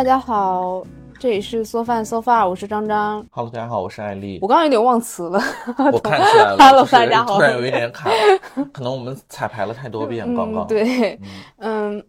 大家好，这里是缩饭 so far，我是张张。Hello，大家好，我是艾丽我。刚刚有点忘词了。我看出来了 Hello，大家好突然有一点卡，可能我们彩排了太多遍，刚刚嗯，。对，嗯，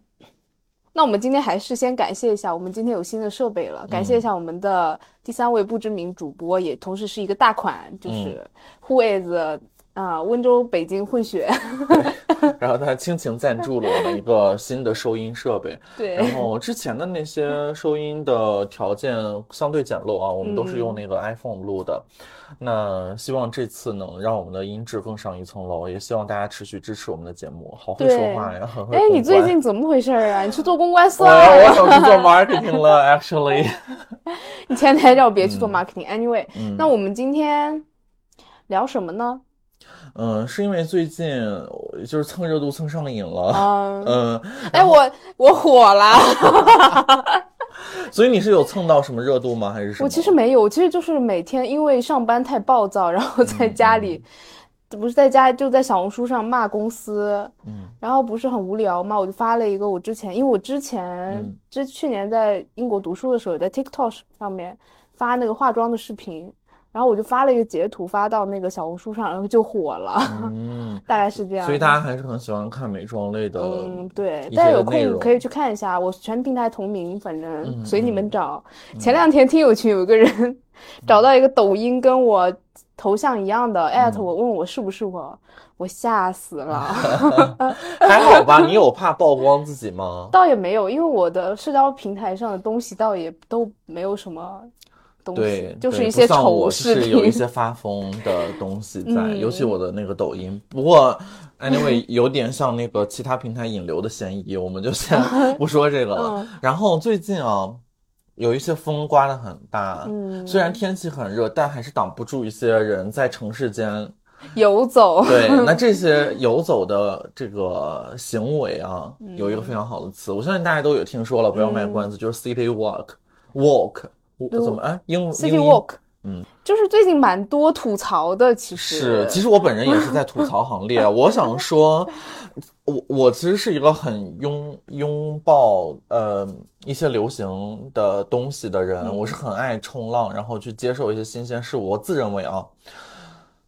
那我们今天还是先感谢一下，我们今天有新的设备了，感谢一下我们的第三位不知名主播，也同时是一个大款，就是护卫子啊，温州北京混血。然后他倾情赞助了我们一个新的收音设备，对，然后之前的那些收音的条件相对简陋啊，我们都是用那个 iPhone 录的。那希望这次能让我们的音质更上一层楼，也希望大家持续支持我们的节目。好会说话呀，哎，你最近怎么回事儿啊？你去做公关我算了。我想去做 marketing 了，actually。你前台让我别去做 marketing。Anyway，嗯那我们今天聊什么呢？嗯，是因为最近就是蹭热度蹭上瘾了，嗯，嗯，哎，我我火了。所以你是有蹭到什么热度吗？还是什么？我其实没有，我其实就是每天因为上班太暴躁，然后在家里，不是在家就在小红书上骂公司，嗯然后不是很无聊嘛，我就发了一个我之前，因为我之前嗯之去年在英国读书的时候，在 TikTok 上面发那个化妆的视频，然后我就发了一个截图发到那个小红书上，然后就火了，嗯，大概是这样。所以大家还是很喜欢看美妆类的。嗯，对，一大家有空可以去看一下，我全平台同名，反正嗯随你们嗯找。前两天听友群有个人找到一个抖音跟我头像一样的，艾特嗯我，问我是不是我，我吓死了。还好吧？你有怕曝光自己吗？倒也没有，因为我的社交平台上的东西倒也都没有什么东西对，，就是一些像我视频。是有一些发疯的东西在，嗯尤其我的那个抖音。不过，anyway，有点像那个其他平台引流的嫌疑，我们就先 不说这个了。嗯然后最近啊，有一些风刮得很大，嗯虽然天气很热，但还是挡不住一些人在城市间 游走，对，那这些游走的这个行为啊，嗯有一个非常好的词，我相信大家都有听说了，不要卖关子，就是 city walk，walk 怎么哎英 City Walk，嗯，就是最近蛮多吐槽的，其实是，其实我本人也是在吐槽行列。我想说，我我其实是一个很拥拥抱呃一些流行的东西的人，我是很爱冲浪，然后去接受一些新鲜事物。我自认为啊。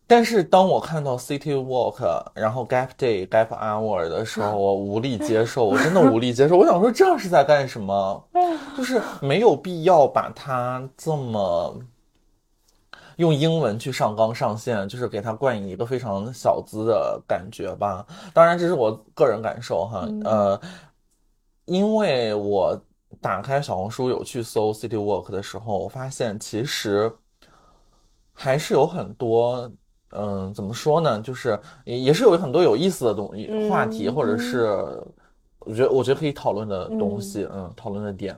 但是当我看到 City Walk，然后 Gap Day、Gap Hour 的时候，我无力接受，我真的无力接受。我想说，这是在干什么？就是没有必要把它这么用英文去上纲上线，就是给它冠以一个非常小资的感觉吧。当然，这是我个人感受哈。呃，因为我打开小红书有去搜 City Walk 的时候，我发现其实还是有很多。嗯，怎么说呢？就是也也是有很多有意思的东西、嗯话题，或者是我觉得我觉得可以讨论的东嗯西，嗯，讨论的点。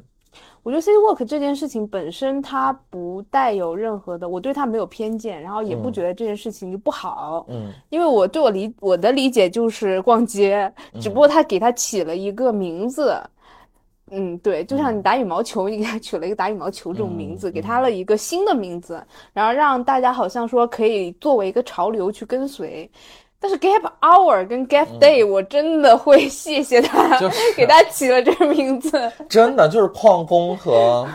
我觉得 City Walk 这件事情本身它不带有任何的，我对它没有偏见，然后也不嗯觉得这件事情就不好，嗯因为我对我理我的理解就是逛街，只嗯不过他给它起了一个名字。嗯，对，就像你嗯打羽毛球，你给他取了一个打羽毛球这种名字，嗯给他了一个新的名字，然后让大家好像说可以作为一个潮流去跟随。但是 Gap Hour 跟 Gap Day，、我真的会 谢谢他，嗯就是给他起了这个名字。真的就是旷工和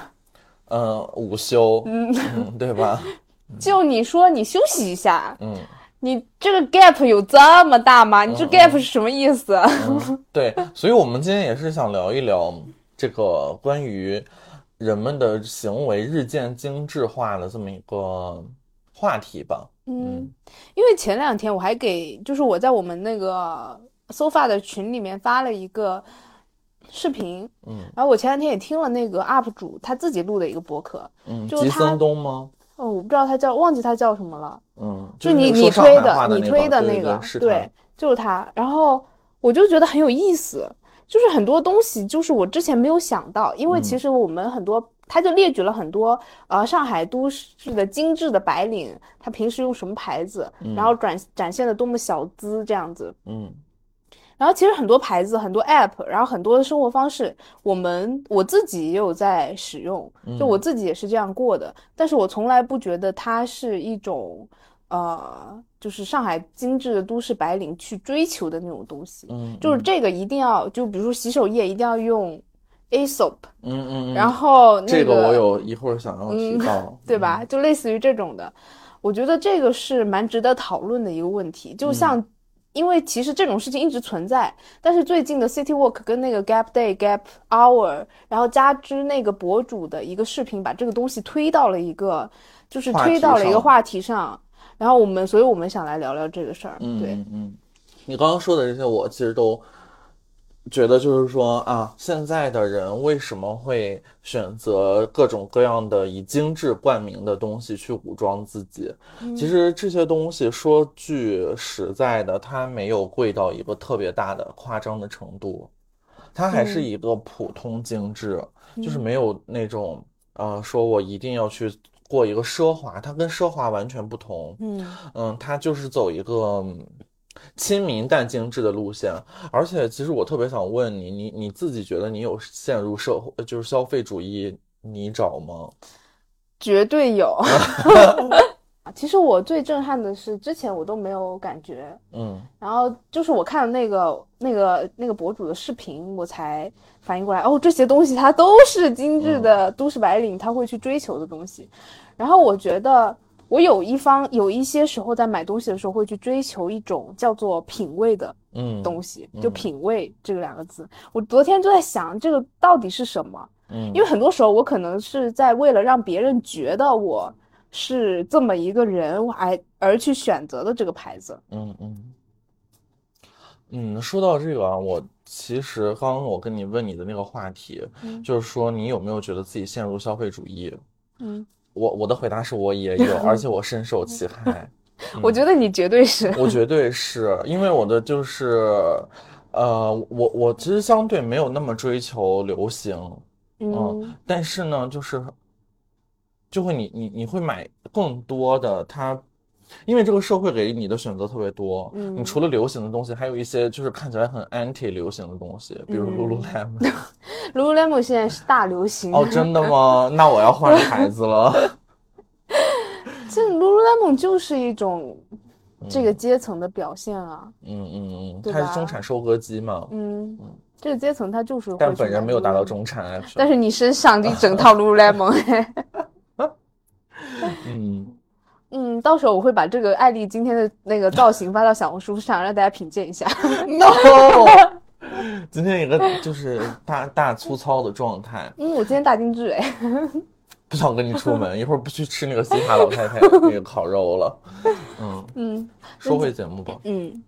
呃午休，嗯，对吧？就你说你休息一下，嗯你这个 gap 有这么大吗？你这 gap 是什么意思？嗯，对，所以我们今天也是想聊一聊这个关于人们的行为日渐精致化的这么一个话题吧。嗯，因为前两天我还给，就是我在我们那个 sofa 的群里面发了一个视频，嗯然后我前两天也听了那个 UP 主他自己录的一个博客，嗯，就他吉森东吗？哦，我不知道他叫，忘记他叫什么了，嗯，就是你你推的你推的那个，对，就是他。然后我就觉得很有意思，就是很多东西就是我之前没有想到，因为嗯。其实我们很多，他就列举了很多呃上海都市的精致的白领，他平时用什么牌子，然后展展现的多么小资这样子。嗯。然后其实很多牌子、很多 app，然后很多的生活方式，我们我自己也有在使用，就我自己也是这样过的，但是我从来不觉得它是一种，呃，就是上海精致的都市白领去追求的那种东西。嗯，就是这个一定要，就比如说洗手液一定要用 Aesop，嗯嗯，然后那这个我有一会儿想要提到，对吧？就类似于这种的，我觉得这个是蛮值得讨论的一个问题。就像，因为其实这种事情一直存在，但是最近的 City Walk 跟那个 Gap Day、Gap Hour，然后加之那个博主的一个视频，把这个东西推到了一个，就是推到了一个话题上。然后我们，所以我们想来聊聊这个事儿。对，嗯，你刚刚说的这些，我其实都。觉得就是说啊，现在的人为什么会选择各种各样的以精致冠名的东西去武装自己？其实这些东西说句实在的，它没有贵到一个特别大的夸张的程度，它还是一个普通精致，就是没有那种呃，说我一定要去过一个奢华，它跟奢华完全不同。嗯嗯，它就是走一个。亲民但精致的路线，而且其实我特别想问你，你你自己觉得你有陷入社会就是消费主义泥沼吗？绝对有。其实我最震撼的是，之前我都没有感觉，嗯，然后就是我看了那个那个那个博主的视频，我才反应过来，哦，这些东西它都是精致的都市白领他会去追求的东西，然后我觉得。我有一方有一些时候在买东西的时候会去追求一种叫做品味的嗯东西，就品味这个两个字。我昨天就在想这个到底是什么？嗯，因为很多时候我可能是在为了让别人觉得我是这么一个人，我还而去选择的这个牌子。嗯嗯嗯，说到这个啊，我其实刚刚我跟你问你的那个话题，就是说你有没有觉得自己陷入消费主义？嗯。我我的回答是我也有，而且我深受其害。我觉得你绝对是，我绝对是因为我的就是，呃，我我其实相对没有那么追求流行，嗯，但是呢，就是就会你你你会买更多的它。因为这个社会给你的选择特别多，嗯，你除了流行的东西，还有一些就是看起来很 anti 流行的东西，比如 lululemon。lululemon 现在是大流行。哦，真的吗？那我要换牌子了。这 lululemon 就是一种这个阶层的表现啊，嗯嗯嗯，它是中产收割机嘛，嗯，这个阶层它就是，但本人没有达到中产，但是你身上一整套 lululemon，嗯。嗯，到时候我会把这个艾丽今天的那个造型发到小红书上，让大家品鉴一下。No，今天一个就是大大粗糙的状态。嗯，我今天大精致哎。不想跟你出门，一会儿不去吃那个西塔老太太 那个烤肉了。嗯嗯，说回节目吧。嗯，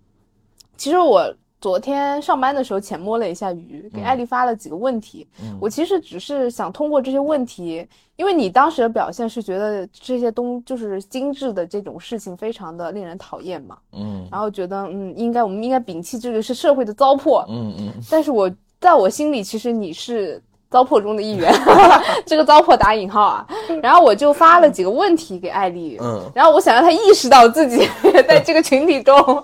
其实我。昨天上班的时候浅摸了一下鱼，给艾丽发了几个问题。我其实只是想通过这些问题，因为你当时的表现是觉得这些东就是精致的这种事情非常的令人讨厌嘛。嗯，然后觉得嗯，应该我们应该摒弃这个是社会的糟粕。嗯嗯。但是我在我心里，其实你是糟粕中的一员，这个糟粕打引号啊。然后我就发了几个问题给艾丽。嗯。然后我想让她意识到自己 在这个群体中。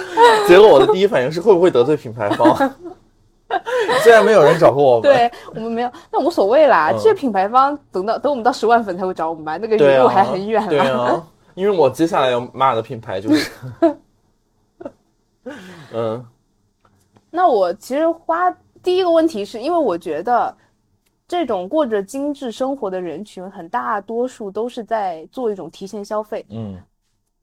结果我的第一反应是会不会得罪品牌方？虽然没有人找过我们，对我们没有，那无所谓啦。这品牌方等到等我们到十万粉才会找我们吧，那个路还很远。对啊，因为我接下来要骂的品牌就是，嗯。那我其实花第一个问题是因为我觉得，这种过着精致生活的人群，很大多数都是在做一种提前消费。嗯。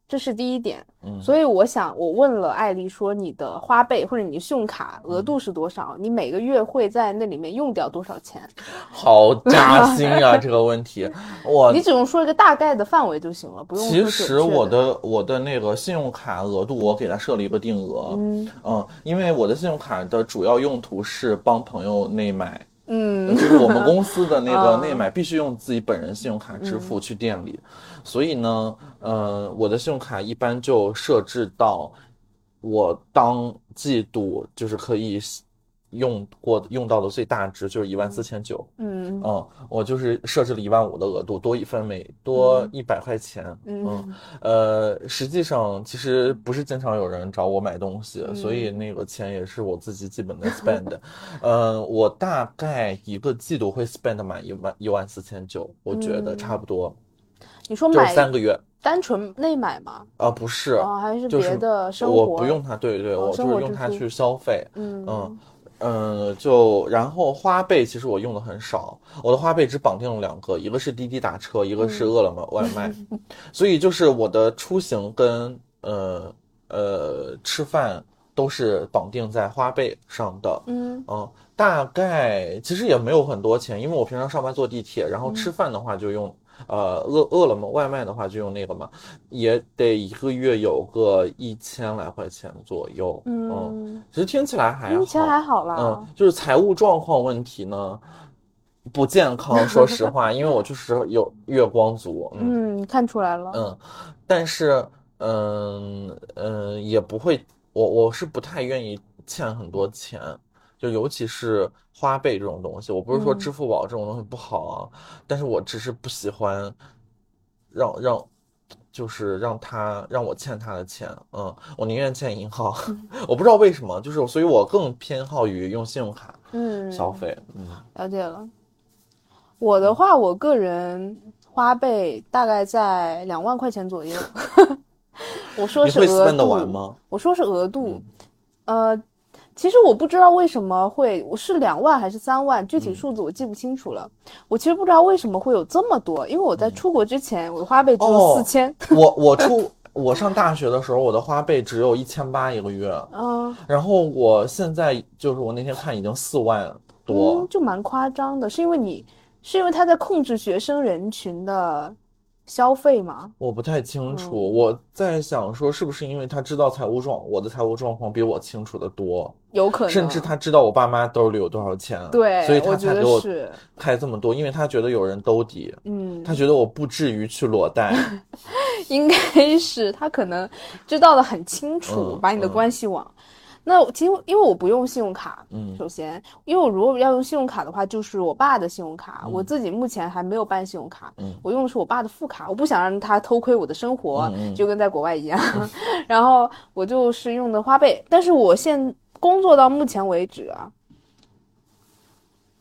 这是第一点，嗯，所以我想，我问了艾丽说，你的花呗或者你的信用卡额度是多少？你每个月会在那里面用掉多少钱？好扎心啊，这个问题，我你只用说一个大概的范围就行了，不用。其实我的我的那个信用卡额度，我给他设了一个定额，嗯嗯，因为我的信用卡的主要用途是帮朋友内买。嗯，就是我们公司的那个内买必须用自己本人信用卡支付去店里，所以呢，呃，我的信用卡一般就设置到我当季度就是可以。用过用到的最大值就是一万四千九，嗯。嗯，我就是设置了一万五的额度，多一分每多一百块钱，嗯。呃，实际上其实不是经常有人找我买东西，所以那个钱也是我自己基本的 spend，呃，我大概一个季度会 spend 满一万一万四千九，我觉得差不多。你说买三个月，单纯内买吗？啊，不是，哦，还是别的生活？我不用它，对对，我就是用它去消费，嗯。嗯。嗯，就然后花呗其实我用的很少，我的花呗只绑定了两个，一个是滴滴打车，一个是饿了么外卖，所以就是我的出行跟呃呃吃饭都是绑定在花呗上的。嗯嗯，大概其实也没有很多钱，因为我平常上班坐地铁，然后吃饭的话就用。呃，饿饿了么外卖的话就用那个嘛，也得一个月有个一千来块钱左右。嗯，其实听起来还好，听起来还好啦。嗯，就是财务状况问题呢，不健康。说实话，因为我就是有月光族。嗯，看出来了。嗯，但是嗯嗯也不会，我我是不太愿意欠很多钱。就尤其是花呗这种东西，我不是说支付宝这种东西不好啊，但是我只是不喜欢让让，就是让他让我欠他的钱，嗯，我宁愿欠银行，我不知道为什么，就是所以我更偏好于用信用卡，嗯，消费，嗯，了解了。我的话，我个人花呗大概在两万块钱左右，我说是额度，我说是额度，呃。其实我不知道为什么会，我是两万还是三万，具体数字我记不清楚了。我其实不知道为什么会有这么多，因为我在出国之前，我的花呗只有四千。我我出我上大学的时候，我的花呗只有一千八一个月。嗯，然后我现在就是我那天看已经四万多，就蛮夸张的。是因为你是因为他在控制学生人群的。消费吗？我不太清楚。我在想说，是不是因为他知道财务状，我的财务状况比我清楚的多，有可能。甚至他知道我爸妈兜里有多少钱，对，所以他才给我是。开这么多，因为他觉得有人兜底，嗯，他觉得我不至于去裸贷，应该是他可能知道的很清楚，把你的关系网。那其实因为我不用信用卡，嗯，首先，因为我如果要用信用卡的话，就是我爸的信用卡，我自己目前还没有办信用卡，嗯，我用的是我爸的副卡，我不想让他偷窥我的生活，就跟在国外一样，然后我就是用的花呗，但是我现工作到目前为止啊，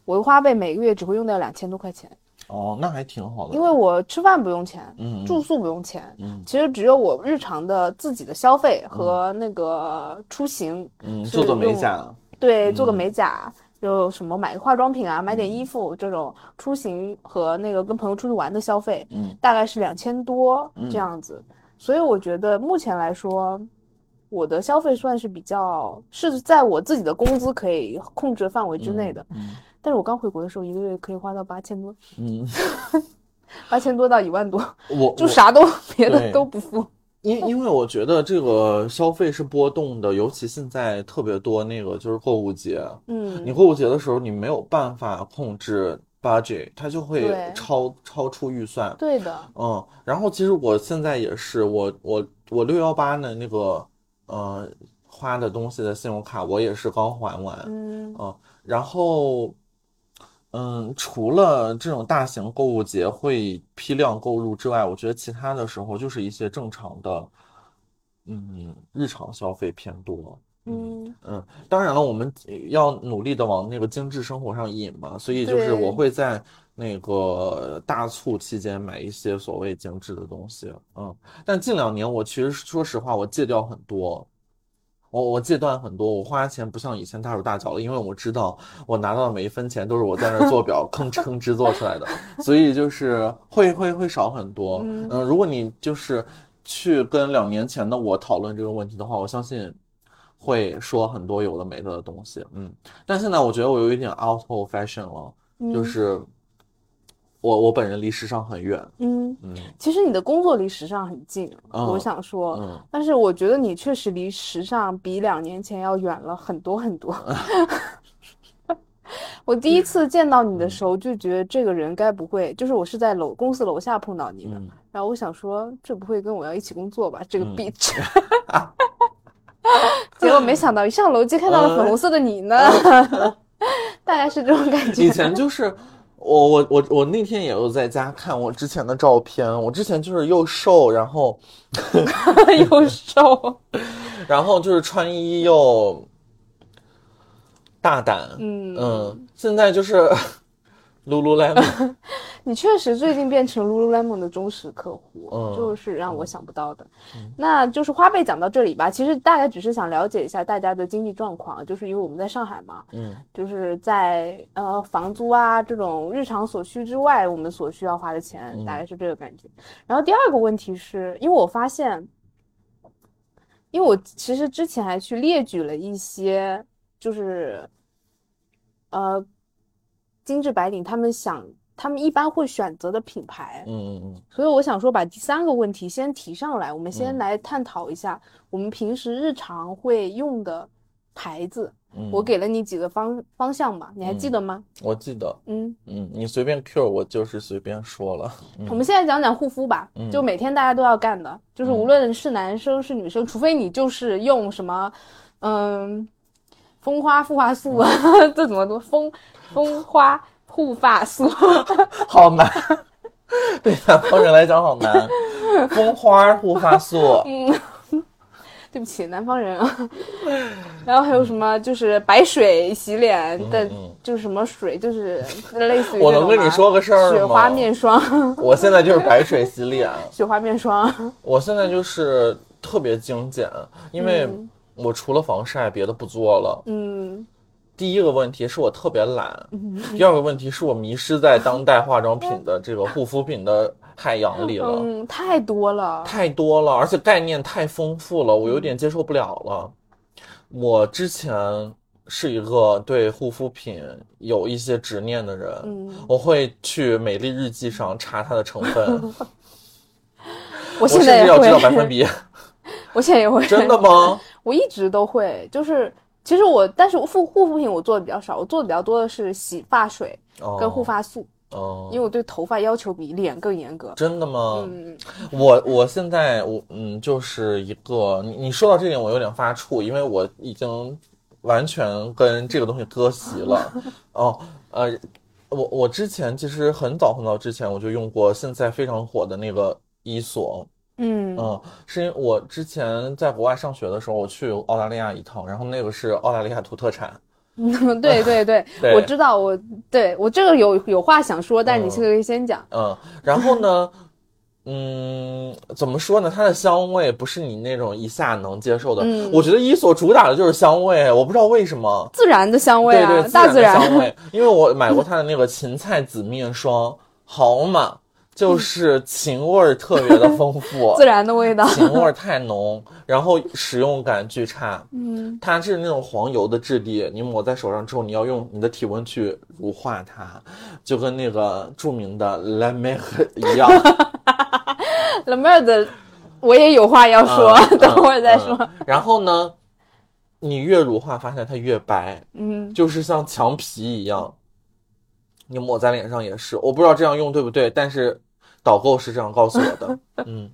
我的花呗每个月只会用掉两千多块钱。哦，那还挺好的，因为我吃饭不用钱，嗯，住宿不用钱，嗯，其实只有我日常的自己的消费和那个出行，嗯，做做美甲，对，做个美甲，就什么买个化妆品啊，买点衣服这种出行和那个跟朋友出去玩的消费，嗯，大概是两千多这样子，所以我觉得目前来说，我的消费算是比较是在我自己的工资可以控制范围之内的，嗯。但是我刚回国的时候，一个月可以花到八千多，嗯，八千多到一万多，我就啥都别的都不付。因因为我觉得这个消费是波动的，尤其现在特别多那个就是购物节，嗯，你购物节的时候你没有办法控制 budget，它就会超超出预算。对的，嗯，然后其实我现在也是，我我我六幺八的那个呃花的东西的信用卡，我也是刚还完，嗯，嗯，然后。嗯，除了这种大型购物节会批量购入之外，我觉得其他的时候就是一些正常的，嗯，日常消费偏多。嗯嗯，当然了，我们要努力的往那个精致生活上引嘛，所以就是我会在那个大促期间买一些所谓精致的东西。嗯，但近两年我其实说实话，我戒掉很多。我我戒断很多，我花钱不像以前大手大脚了，因为我知道我拿到的每一分钱都是我在那做表吭哧吭哧做出来的，所以就是会会会少很多。嗯，如果你就是去跟两年前的我讨论这个问题的话，我相信会说很多有的没的的东西。嗯，但现在我觉得我有一点 out of fashion 了，就是。我我本人离时尚很远，嗯嗯，其实你的工作离时尚很近，我想说，但是我觉得你确实离时尚比两年前要远了很多很多。我第一次见到你的时候就觉得这个人该不会就是我是在楼公司楼下碰到你的，然后我想说这不会跟我要一起工作吧？这个 bitch，结果没想到一上楼就看到了粉红色的你呢，大概是这种感觉。以前就是。我我我我那天也有在家看我之前的照片，我之前就是又瘦，然后 又瘦，然后就是穿衣又大胆，嗯嗯，现在就是 Lululemon，你确实最近变成 Lululemon 的忠实客户，嗯。就是让我想不到的。那就是花呗讲到这里吧，其实大概只是想了解一下大家的经济状况，就是因为我们在上海嘛，嗯。就是在呃房租啊这种日常所需之外，我们所需要花的钱嗯。大概是这个感觉。然后第二个问题是因为我发现，因为我其实之前还去列举了一些，就是呃精致白领他们想他们一般会选择的品牌，嗯嗯嗯。所以我想说把第三个问题先提上来，我们先嗯。来探讨一下我们平时日常会用的牌子。嗯，我给了你几个方方向嘛，你还记嗯。得吗？我记得，嗯，嗯，你随便 Q 我就是随便说了，我们现在讲讲护肤吧，嗯。就每天大家都要干的，就是无嗯。论是男生是女生，除非你就是用什么，嗯，蜂花护发素啊，这怎么都？蜂蜂花护发素，好难，对南方人来讲好难。蜂花护发素，嗯。对不起，南方人啊。然后还有什么就是白水洗脸的，嗯。就是什么水，就是类似于我能跟你说个事儿吗？雪花面霜，我现在就是白水洗脸，雪花面霜，我现在就是特别精简，因为嗯。我除了防晒别的不做了。嗯第一个问题是我特别懒，第二个问题是我迷失在当代化妆品的这个护肤品的海洋里了。嗯，太多了，太多了，而且概念太丰富了，我有点接受不了了。我之前是一个对护肤品有一些执念的人，嗯，我会去美丽日记上查它的成分，我 我现在也甚至要知道百分会，比。我现在也会，真的吗？我一直都会，就是其实我，但是我护护肤品我做的比较少，我做的比较多的是洗发水跟护发素，哦，因为我对头发要求比脸更严格。真的吗？嗯，我我现在我嗯，就是一个你你说到这点，我有点发怵，因为我已经完全跟这个东西割席了。哦，呃，我我之前其实很早很早之前我就用过现在非常火的那个伊索，嗯嗯，是因为我之前在国外上学的时候，我去澳大利亚一趟，然后那个是澳大利亚土特产。对 对对，对 我知道，我对我这个有有话想说，但是你嗯这个可以先讲。嗯，然后呢，嗯，怎么说呢？它的香味不是你那种一下能接受的。嗯我觉得伊索主打的就是香味，我不知道为什么。自然的香味啊，对对，大自然。然的香味。因为我买过它的那个芹菜籽面霜，好嘛，就是情味儿特别的丰富，自然的味道。情味儿太浓，然后使用感巨差。嗯，它是那种黄油的质地，你抹在手上之后，你要用你的体温去乳化它，就跟那个著名的 La Mer 一样。l a m e r 的我也有话要说，嗯 等会儿再说。嗯然后呢，你越乳化，发现它越白，嗯就是像墙皮一样。你抹在脸上也是，我不知道这样用对不对，但是导购是这样告诉我的。嗯，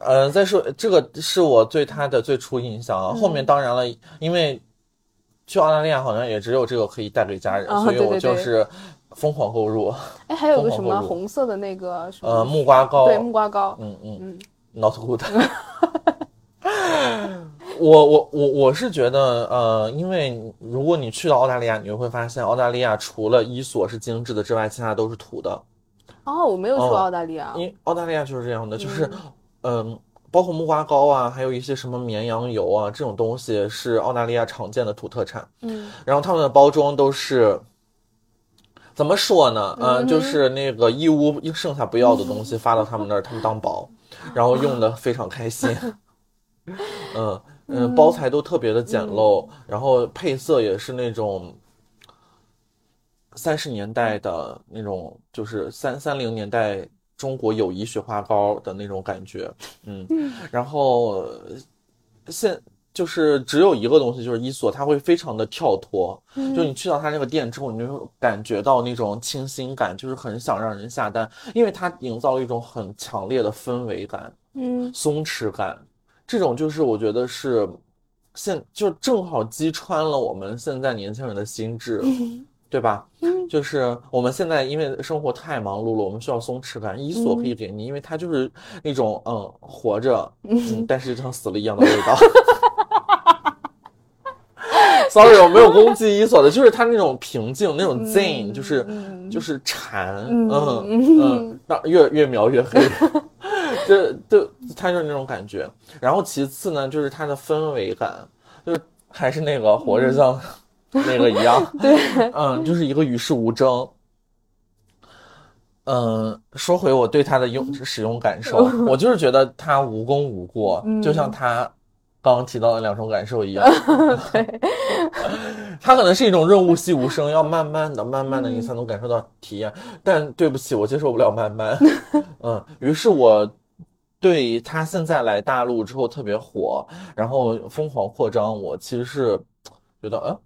呃，再说这个是我对他的最初印象啊。后面当然了，因为去澳大利亚好像也只有这个可以带给家人，哦所以我对对对就是疯狂购入。哎，还有个什么红色的那个什么？呃，木瓜糕，对木瓜糕。嗯嗯嗯，not good 我我我我是觉得，呃，因为如果你去到澳大利亚，你就会发现，澳大利亚除了伊索是精致的之外，其他都是土的。哦，我没有去澳大利亚。因为澳大利亚就是这样的，就是，嗯、包括木瓜膏啊，还有一些什么绵羊油啊，这种东西是澳大利亚常见的土特产。嗯然后他们的包装都是怎么说呢？呃，嗯就是那个义乌剩下不要的东西发到他们那儿，他们当宝，然后用的非常开心。嗯嗯，包材都特别的简陋，然后配色也是那种三十年代的那种，就是三三零年代中国友谊雪花膏的那种感觉。嗯，然后呃现就是只有一个东西，就是伊索，它会非常的跳脱。就你去到它那个店之后，你就会感觉到那种清新感，就是很想让人下单，因为它营造了一种很强烈的氛围感、嗯松弛感。这种就是我觉得是现就正好击穿了我们现在年轻人的心智，对吧？就是我们现在因为生活太忙碌了，我们需要松弛感，伊索可以给你，因为它就是那种嗯活着，嗯，但是像死了一样的味道。，sorry，我没有攻击伊索的，就是他那种平静，那种 zen，、就是就是禅，嗯嗯，那、越越描越黑，就就他就是那种感觉。然后其次呢，就是它的氛围感，就是还是那个活着像 那个一样，对，嗯，就是一个与世无争。嗯，说回我对它的用使用感受，我就是觉得它无功无过，就像他刚刚提到的两种感受一样。对，它可能是一种润物细无声，要慢慢的、慢慢的你才能感受到体验。但对不起，我接受不了慢慢。嗯，于是我对他现在来大陆之后特别火，然后疯狂扩张，我其实是觉得，嗯。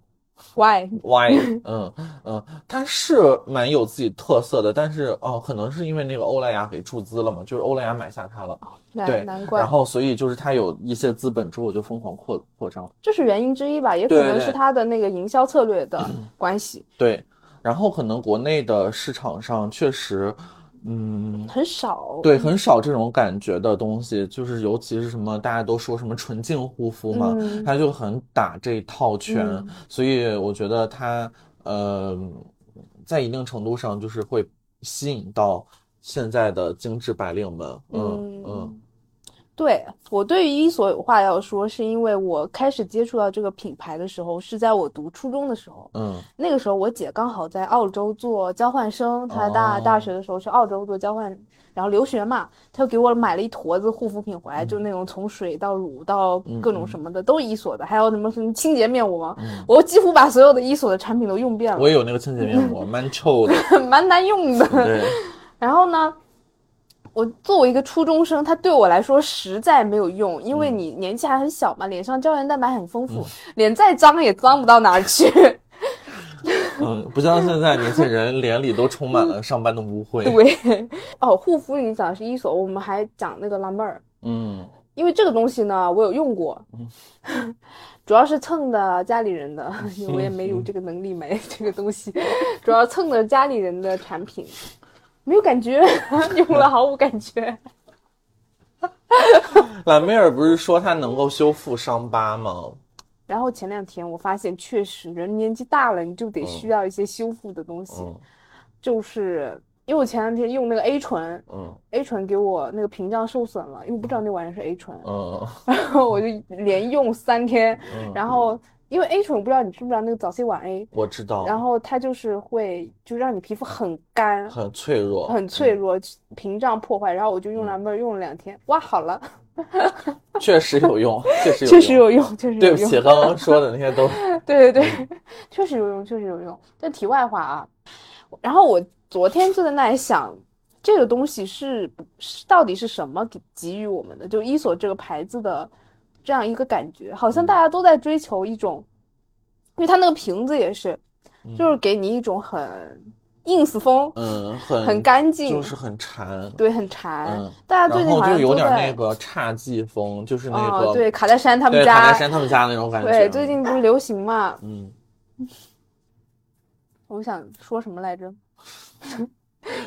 Why？Why？嗯嗯，它是蛮有自己特色的，但是哦，可能是因为那个欧莱雅给注资了嘛，就是欧莱雅买下它了，对，难难怪然，后所以就是它有一些资本之后就疯狂扩扩张，这是原因之一吧，也可能是他的那个营销策略的 关系，对，然后可能国内的市场上确实，嗯，很少。对，很少这种感觉的东西，就是尤其是什么大家都说什么纯净护肤嘛，嗯它就很打这一套拳，嗯所以我觉得他呃，在一定程度上就是会吸引到现在的精致白领们，嗯嗯对我对于伊索有话要说，是因为我开始接触到这个品牌的时候，是在我读初中的时候。嗯那个时候我姐刚好在澳洲做交换生，她大、哦大学的时候去澳洲做交换，然后留学嘛，她就给我买了一坨子护肤品回嗯来，就那种从水到乳到各种什么的、都是伊索的，还有什么什么清洁面膜，我几乎把所有的伊索的产品都用遍了嗯我，也有那个清洁面膜，蛮臭的，蛮难用的。对，然后呢，我作为一个初中生，它对我来说实在没有用，因为你年纪还很小嘛，脸上胶原蛋白很丰富，脸再脏也脏不到哪儿去。嗯，不像现在年轻人 脸里都充满了上班的污秽，对，哦，护肤你讲的是伊索，我们还讲那个拉妹儿，嗯。因为这个东西呢，我有用过，主要是蹭的家里人的，因为我也没有这个能力买这个东西，主要蹭的家里人的产品，没有感觉，用了毫无感觉。兰梅尔不是说它能够修复伤疤吗？然后前两天我发现，确实人年纪大了，你就得需要一些修复的东西。嗯就是因为我前两天用那个 A 醇嗯，A 醇给我那个屏障受损了，因为我不知道那玩意儿是 A 醇，嗯 然后我就连用三天。嗯，然后因为 A 醇，我不知道你知不知道那个早 C 晚 A，我知道，然后它就是会就让你皮肤很干。很脆弱，很脆弱，屏障破坏，然后我就用蓝妹儿用了两天，哇，好了，确实有用，确实有确实用。有用，确实有用。对不起，刚刚说的那些都，对对对，确实有用，确实有用。但题外话啊，然后我昨天就在那里想，这个东西是是到底是什么给给予我们的？就伊索这个牌子的这样一个感觉，好像大家都在追求一种，因为它那个瓶子也是，就是给你一种很 ins 风，嗯，很很干净，就是很馋，对，很馋。嗯大家最近好像就有点那个侘寂风，就是那哦，个对，卡戴珊他们家，卡戴珊他们家那种感觉。对，最近不是流行嘛？嗯，我想说什么来着？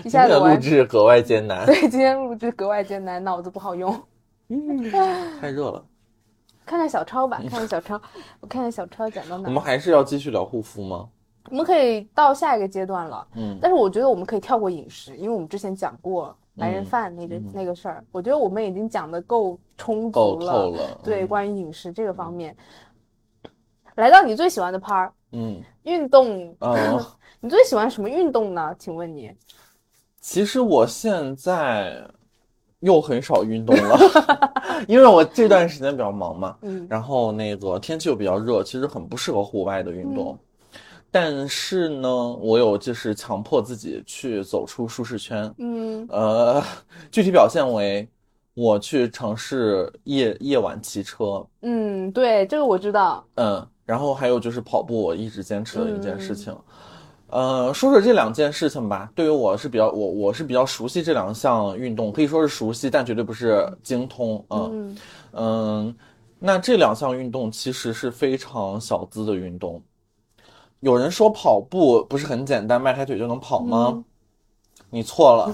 一下子录。制格外艰难，对，今天录制格外艰难，脑子不好用。嗯太热了。看看小超吧，看看小超，我看看小超讲到哪。我们还是要继续聊护肤吗？我们可以到下一个阶段了，嗯但是我觉得我们可以跳过饮食，因为我们之前讲过白人嗯饭那个、嗯那个事儿，我觉得我们已经讲的够充够足透了。对，嗯关于饮食这个方面，来到你最喜欢的 part，嗯运动。嗯，你最喜欢什么运动呢？请问你？其实我现在又很少运动了，因为我这段时间比较忙嘛，嗯然后那个天气又比较热，其实很不适合户外的运动。但是呢，我有就是强迫自己去走出舒适圈。嗯呃，具体表现为我去尝试夜夜晚骑车，嗯，对，这个我知道。嗯，然后还有就是跑步，我一直坚持的一件事情。呃，说说这两件事情吧。对于我是比较，我我是比较熟悉这两项运动，可以说是熟悉，但绝对不是精通。嗯嗯嗯，那这两项运动其实是非常小资的运动。有人说跑步不是很简单，迈开腿就能跑吗？你错了。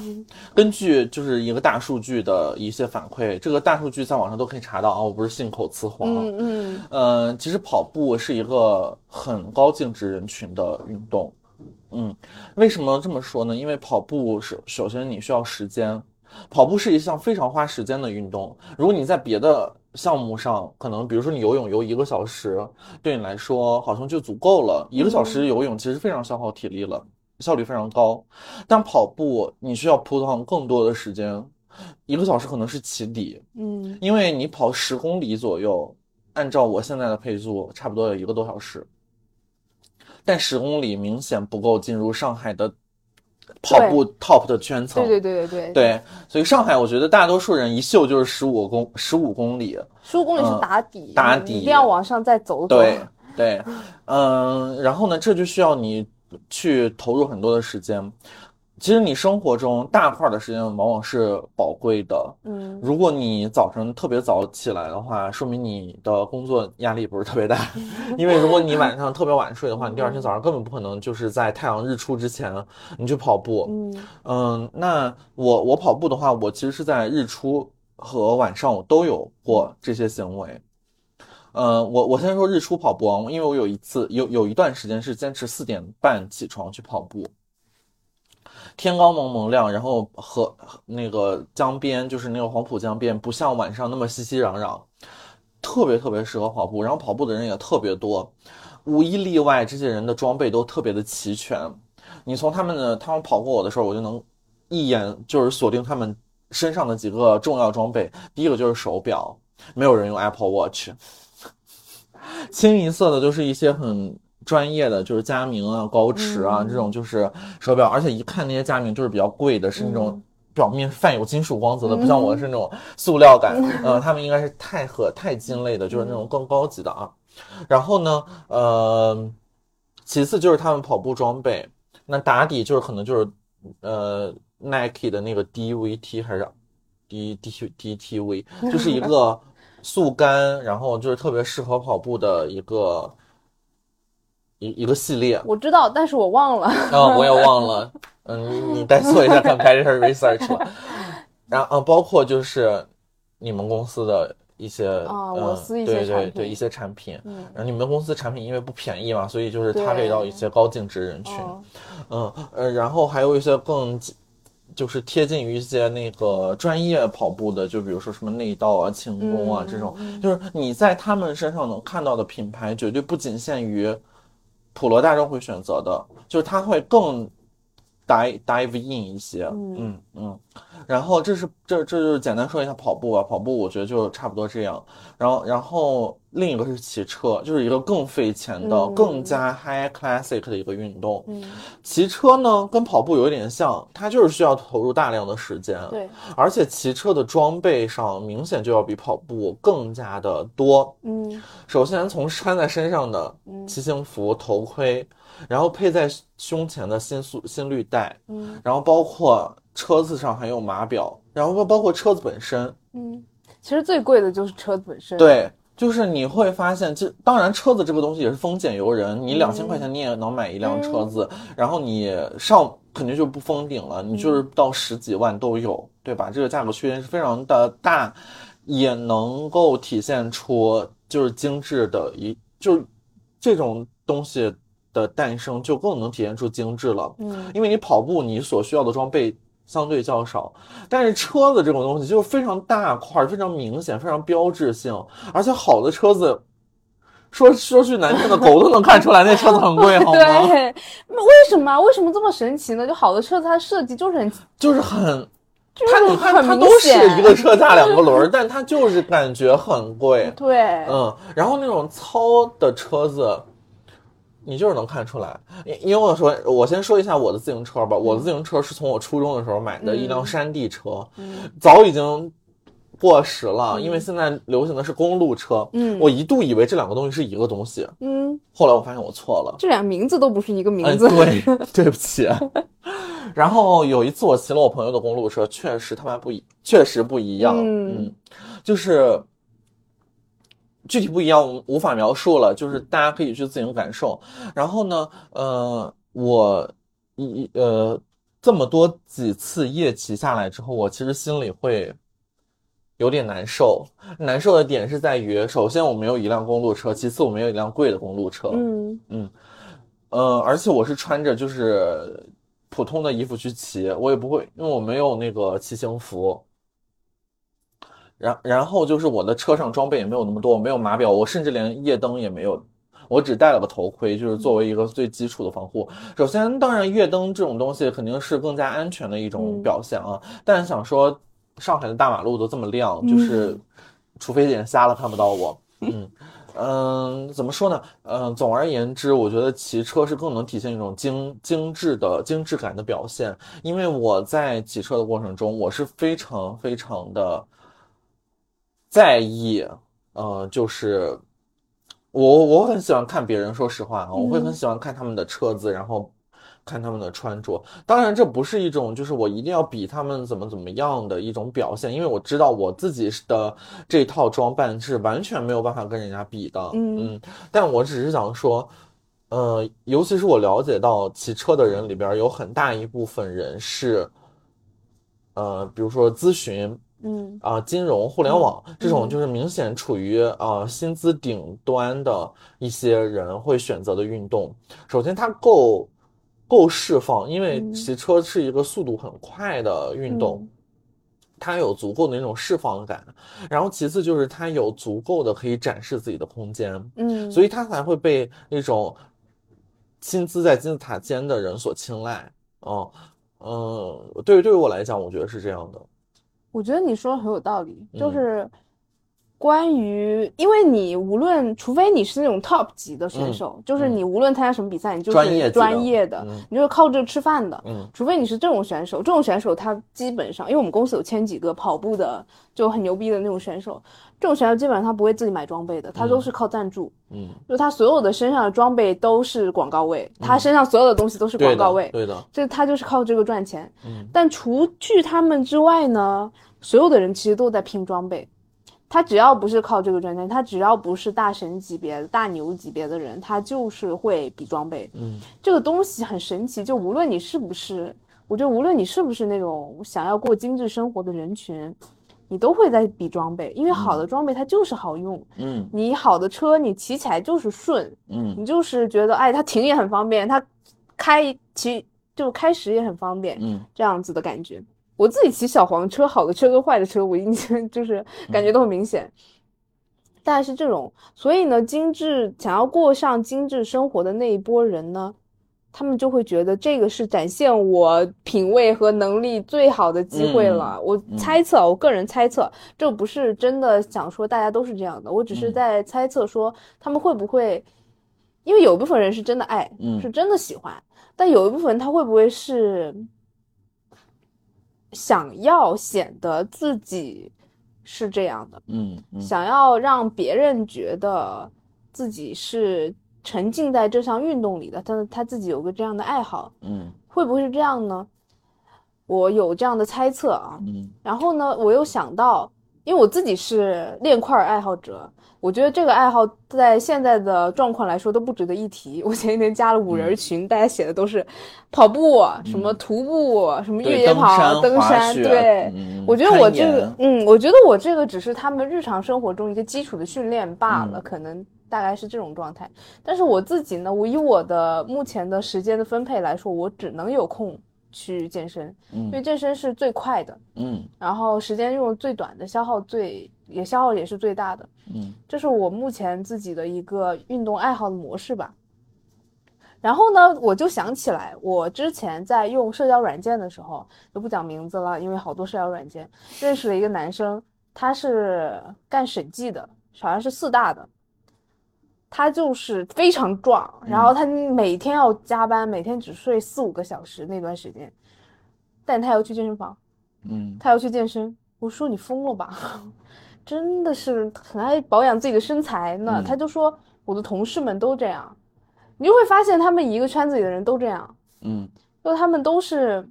根据就是一个大数据的一些反馈，这个大数据在网上都可以查到啊，我不是信口雌黄。嗯嗯呃，其实跑步是一个很高净值人群的运动。嗯，为什么这么说呢？因为跑步是首先你需要时间，跑步是一项非常花时间的运动。如果你在别的项目上，可能比如说你游泳游一个小时，对你来说好像就足够了。一个小时游泳其实非常消耗体力了，效率非常高。但跑步你需要铺上更多的时间，一个小时可能是起底，嗯因为你跑十公里左右，按照我现在的配速，差不多有一个多小时。但十公里明显不够进入上海的跑步 top 的圈层。对对对对对，对所以上海我觉得大多数人一秀就是十五公十五公里。十五公里是嗯打底，你打底一定要往上再走走。对对，嗯，然后呢，这就需要你去投入很多的时间。其实你生活中大块的时间往往是宝贵的。嗯如果你早晨特别早起来的话，说明你的工作压力不是特别大。因为如果你晚上特别晚睡的话，你第二天早上根本不可能就是在太阳日出之前你去跑步。嗯嗯，那我我跑步的话，我其实是在日出和晚上我都有过这些行为。呃，我我先说日出跑步啊，因为我有一次有有一段时间是坚持四点半起床去跑步，天刚蒙蒙亮，然后河那个江边就是那个黄浦江边，不像晚上那么熙熙攘攘，特别特别适合跑步，然后跑步的人也特别多，无一例外，这些人的装备都特别的齐全。你从他们的他们跑过我的时候，我就能一眼就是锁定他们身上的几个重要装备。第一个就是手表，没有人用 Apple Watch，清一色的就是一些很专业的，就是佳明啊、高驰啊、嗯这种就是手表，而且一看那些佳明就是比较贵的，是那种嗯表面泛有金属光泽的，不像我是那种塑料感。呃，他们应该是钛和钛金类的，就是那种更高级的啊。然后呢，呃，其次就是他们跑步装备，那打底就是可能就是呃 Nike 的那个 DVT 还是 D D DTV，就是一个速干，然后就是特别适合跑步的一个一一个系列。我知道，但是我忘了。啊，我也忘了，嗯，你再做一下 competitor research 吧。然后，啊，包括就是你们公司的一些，啊嗯我司一些对对对一些产品。嗯然后你们公司产品因为不便宜嘛，所以就是对 target 到一些高净值人群。哦嗯呃，然后还有一些更就是贴近于一些那个专业跑步的，就比如说什么内道啊、轻功啊、嗯这种，就是你在他们身上能看到的品牌，绝对不仅限于普罗大众会选择的，就是他会更 dive dive in 一些，嗯嗯嗯。然后这是这这就是简单说一下跑步吧，跑步我觉得就差不多这样。然后然后另一个是骑车，就是一个更费钱的、嗯更加 high classic 的一个运动。嗯，骑车呢，跟跑步有一点像，它就是需要投入大量的时间，对，而且骑车的装备上明显就要比跑步更加的多。嗯首先从穿在身上的嗯骑行服、头盔，然后配在胸前的心速心率带，嗯然后包括车子上还有码表，然后包括车子本身，嗯，其实最贵的就是车子本身。，对。就是你会发现，这当然车子这个东西也是丰俭由人，你嗯两千块钱你也能买一辆车子，然后你上肯定就不封顶了，你就是到十几万都有，对吧？这个价格区间是非常的大，也能够体现出就是精致的一就是这种东西的诞生就更能体现出精致了。嗯因为你跑步你所需要的装备相对较少，但是车子这种东西就是非常大块、非常明显、非常标志性，而且好的车子，说说句难听的，狗都能看出来那车子很贵，好 吗？对，那为什么为什么这么神奇呢？就好的车子它设计就是很就是很。就是它你看，它都是一个车架两个轮儿，但它就是感觉很贵。对，嗯，然后那种糙的车子，你就是能看出来。因因为我说，我先说一下我的自行车吧。我的自行车是从我初中的时候买的一辆嗯山地车，嗯早已经过时了，因为现在流行的是公路车。嗯我一度以为这两个东西是一个东西，嗯，后来我发现我错了。这俩名字都不是一个哎，名字。对，对不起。然后有一次我骑了我朋友的公路车，确实他妈不一，确实不一样。嗯嗯，就是具体不一样，我无法描述了，就是大家可以去自行感受。然后呢，呃，我一呃这么多几次夜骑下来之后，我其实心里会有点难受。难受的点是在于，首先我没有一辆公路车，其次我没有一辆贵的公路车。嗯嗯，呃，而且我是穿着就是普通的衣服去骑，我也不会，因为我没有那个骑行服。然然后就是我的车上装备也没有那么多，我没有码表，我甚至连夜灯也没有，我只戴了个头盔，就是作为一个最基础的防护。首先，当然夜灯这种东西肯定是更加安全的一种表现啊，但是想说上海的大马路都这么亮，就是除非眼瞎了看不到我。嗯嗯，怎么说呢？嗯，总而言之，我觉得骑车是更能体现一种精精致的精致感的表现，因为我在骑车的过程中，我是非常非常的。在意，呃，就是我我很喜欢看别人，说实话啊，我会很喜欢看他们的车子，然后看他们的穿着。当然，这不是一种就是我一定要比他们怎么怎么样的一种表现，因为我知道我自己的这套装扮是完全没有办法跟人家比的。嗯，但我只是想说，呃，尤其是我了解到骑车的人里边有很大一部分人是，呃，比如说咨询。嗯啊，金融互联网这种就是明显处于啊薪资顶端的一些人会选择的运动。首先，它够够释放，因为骑车是一个速度很快的运动，它有足够的那种释放感。然后，其次就是它有足够的可以展示自己的空间。嗯，所以它才会被那种薪资在金字塔尖的人所青睐。哦，嗯，对于对于我来讲，我觉得是这样的。我觉得你说的很有道理，就是关于，因为你无论，除非你是那种 top 级的选手，就是你无论参加什么比赛，你就是专业的，你就是靠这吃饭的。嗯，除非你是这种选手，这种选手他基本上，因为我们公司有签几个跑步的就很牛逼的那种选手，这种选手基本上他不会自己买装备的，他都是靠赞助。嗯，就他所有的身上的装备都是广告位，他身上所有的东西都是广告位，对的，这他就是靠这个赚钱。嗯，但除去他们之外呢，所有的人其实都在拼装备。他只要不是靠这个赚钱，他只要不是大神级别的大牛级别的人，他就是会比装备。嗯，这个东西很神奇，就无论你是不是，我觉得无论你是不是那种想要过精致生活的人群，你都会在比装备，因为好的装备它就是好用。嗯，你好的车你骑起来就是顺。嗯，你就是觉得哎，它停也很方便，它开骑就开始也很方便。嗯，这样子的感觉。我自己骑小黄车，好的车跟坏的车，我印象 就是感觉都很明显，大概是这种。所以呢，精致想要过上精致生活的那一波人呢，他们就会觉得这个是展现我品味和能力最好的机会了。我猜测，我个人猜测，这不是真的想说大家都是这样的，我只是在猜测说他们会不会，因为有一部分人是真的爱，是真的喜欢，但有一部分他会不会是。想要显得自己是这样的，嗯，想要让别人觉得自己是沉浸在这项运动里的，他他自己有个这样的爱好，嗯，会不会是这样呢？我有这样的猜测啊，嗯，然后呢，我又想到，因为我自己是练块爱好者。我觉得这个爱好在现在的状况来说都不值得一提。我前几天加了五人群，大家写的都是跑步、什么徒步、什么越野跑、登山。对，我觉得我这个，嗯，我觉得我这个只是他们日常生活中一个基础的训练罢了，可能大概是这种状态。但是我自己呢，我以我的目前的时间的分配来说，我只能有空去健身，因为健身是最快的，嗯，然后时间用最短的，消耗最。也消耗也是最大的，嗯，这是我目前自己的一个运动爱好的模式吧。然后呢，我就想起来，我之前在用社交软件的时候，就不讲名字了，因为好多社交软件认识了一个男生，他是干审计的，好像是四大的，他就是非常壮，然后他每天要加班，每天只睡四五个小时那段时间，但他要去健身房，嗯，他要去健身，我说你疯了吧？真的是很爱保养自己的身材呢。他就说我的同事们都这样，你就会发现他们一个圈子里的人都这样。嗯，就他们都是，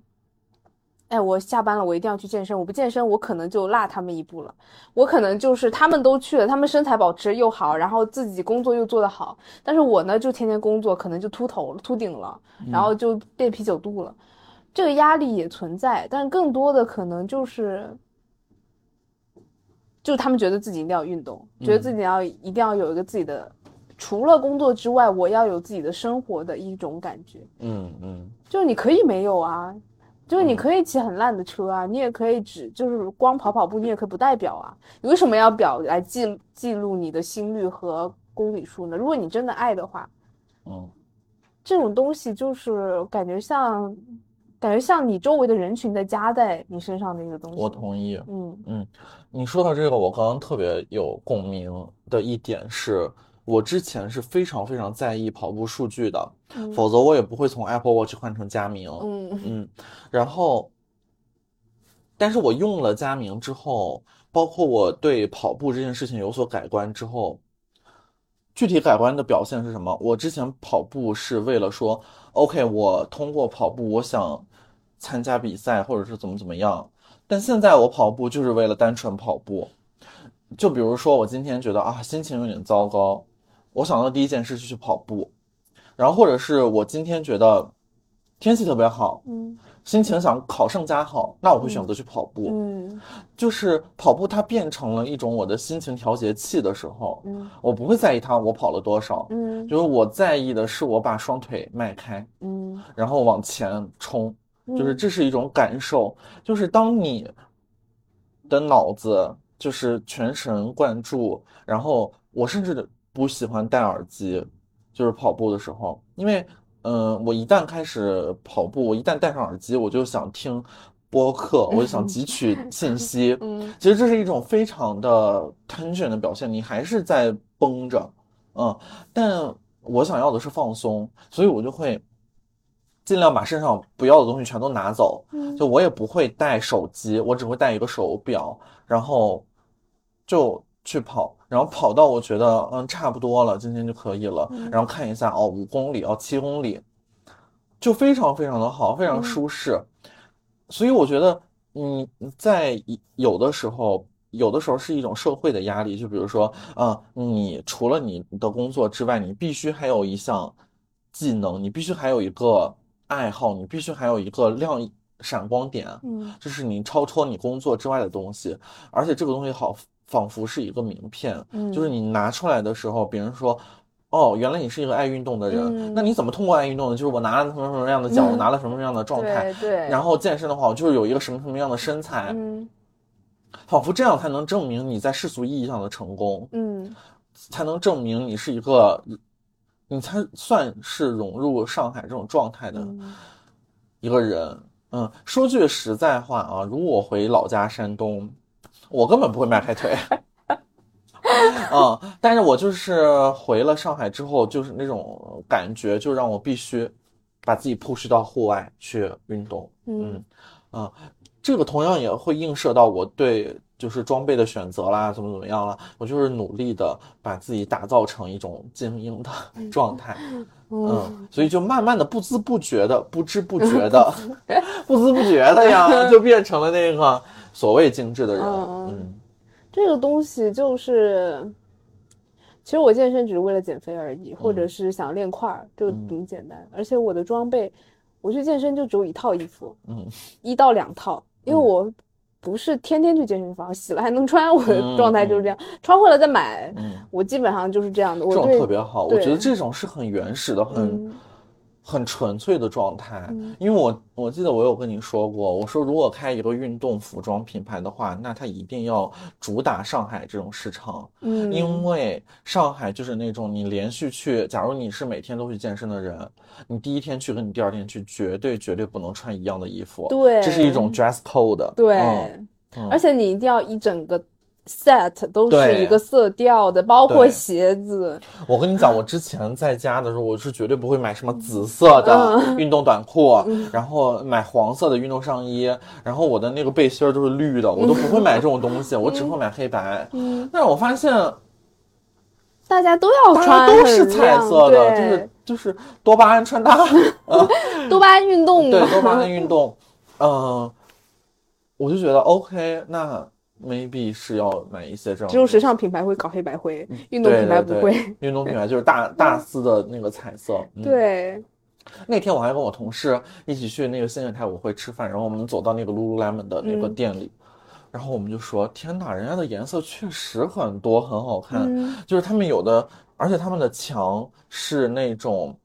哎，我下班了，我一定要去健身。我不健身，我可能就落他们一步了。我可能就是他们都去了，他们身材保持又好，然后自己工作又做得好，但是我呢，就天天工作，可能就秃头了、秃顶了，然后就变啤酒肚了。这个压力也存在，但更多的可能就是，就他们觉得自己一定要运动，觉得自己要一定要有一个自己的，除了工作之外，我要有自己的生活的一种感觉。嗯嗯，就是你可以没有啊，就是你可以骑很烂的车啊，你也可以只就是光跑跑步，你也可以不带表啊。你为什么要表来记记录你的心率和公里数呢？如果你真的爱的话，嗯，这种东西就是感觉像。感觉像你周围的人群在加在你身上的一个东西。我同意。嗯嗯，你说到这个，我刚刚特别有共鸣的一点是，我之前是非常非常在意跑步数据的，否则我也不会从 Apple Watch 换成佳明。嗯嗯，然后，但是我用了佳明之后，包括我对跑步这件事情有所改观之后。具体改观的表现是什么？我之前跑步是为了说，OK，我通过跑步，我想参加比赛，或者是怎么怎么样。但现在我跑步就是为了单纯跑步。就比如说，我今天觉得啊，心情有点糟糕，我想到第一件事是去跑步。然后或者是我今天觉得天气特别好，嗯。心情想考上加好，那我会选择去跑步。嗯，就是跑步，它变成了一种我的心情调节器的时候，嗯，我不会在意它我跑了多少，嗯，就是我在意的是我把双腿迈开，嗯，然后往前冲，就是这是一种感受。就是当你的脑子就是全神贯注，然后我甚至不喜欢戴耳机，就是跑步的时候，因为。嗯，我一旦开始跑步，我一旦戴上耳机，我就想听播客，我就想汲取信息。嗯，其实这是一种非常的 tension 的表现，你还是在绷着，嗯，但我想要的是放松，所以我就会尽量把身上不要的东西全都拿走。就我也不会带手机，我只会带一个手表，然后就去跑。然后跑到我觉得嗯差不多了，今天就可以了。然后看一下哦，五公里哦，七公里，就非常非常的好，非常舒适。所以我觉得嗯在有的时候，有的时候是一种社会的压力，就比如说啊，你除了你的工作之外，你必须还有一项技能，你必须还有一个爱好，你必须还有一个亮闪光点，嗯，这是你超脱你工作之外的东西，而且这个东西好。仿佛是一个名片，嗯，就是你拿出来的时候，别人说，哦，原来你是一个爱运动的人，那你怎么通过爱运动呢？就是我拿了什么什么样的奖，我拿了什么什么样的状态，对，然后健身的话，我就是有一个什么什么样的身材，嗯，仿佛这样才能证明你在世俗意义上的成功，嗯，才能证明你是一个，你才算是融入上海这种状态的一个人。嗯，说句实在话啊，如果我回老家山东。我根本不会迈开腿，嗯，但是我就是回了上海之后，就是那种感觉，就让我必须把自己 push 到户外去运动，嗯，啊，这个同样也会映射到我对就是装备的选择啦，怎么怎么样了，我就是努力的把自己打造成一种精英的 状态，嗯，所以就慢慢的不知不觉的不知不觉的 不知不觉的呀，就变成了那个。所谓精致的人，嗯，这个东西就是，其实我健身只是为了减肥而已，或者是想练块儿，就挺简单。而且我的装备，我去健身就只有一套衣服，嗯，一到两套，因为我不是天天去健身房，洗了还能穿，我的状态就是这样，穿坏了再买，嗯，我基本上就是这样的。这种特别好，我觉得这种是很原始的，很。很纯粹的状态，因为我我记得我有跟你说过，我说如果开一个运动服装品牌的话，那它一定要主打上海这种市场，嗯，因为上海就是那种你连续去，假如你是每天都去健身的人，你第一天去跟你第二天去绝对绝对不能穿一样的衣服，对，这是一种 dress code，对，而且你一定要一整个。Set 都是一个色调的，包括鞋子。我跟你讲，我之前在家的时候，我是绝对不会买什么紫色的运动短裤，然后买黄色的运动上衣，然后我的那个背心都是绿的，我都不会买这种东西，我只会买黑白。嗯，但是我发现大家都要穿，都是彩色的，就是就是多巴胺穿搭，多巴胺运动，对多巴胺运动，嗯，我就觉得 OK，那。Maybe 是要买一些这种，只有时尚品牌会搞黑白灰，运动品牌不会。运动品牌 就是大大丝的那个彩色。对，那天我还跟我同事一起去那个新月台舞会吃饭，然后我们走到那个 Lululemon 的那个店里，然后我们就说：“天哪，人家的颜色确实很多，很好看。就是他们有的，而且他们的墙是那种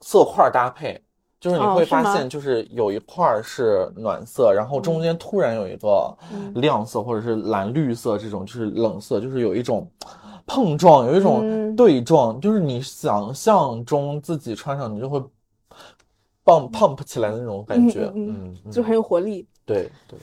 色块搭配，就是你会发现，就是有一块是暖色，然后中间突然有一个亮色或者是蓝绿色这种，就是冷色，就是有一种。”碰撞有一种对撞，就是你想象中自己穿上，你就会棒 pump 起来的那种感觉，嗯，就很有活力。对对，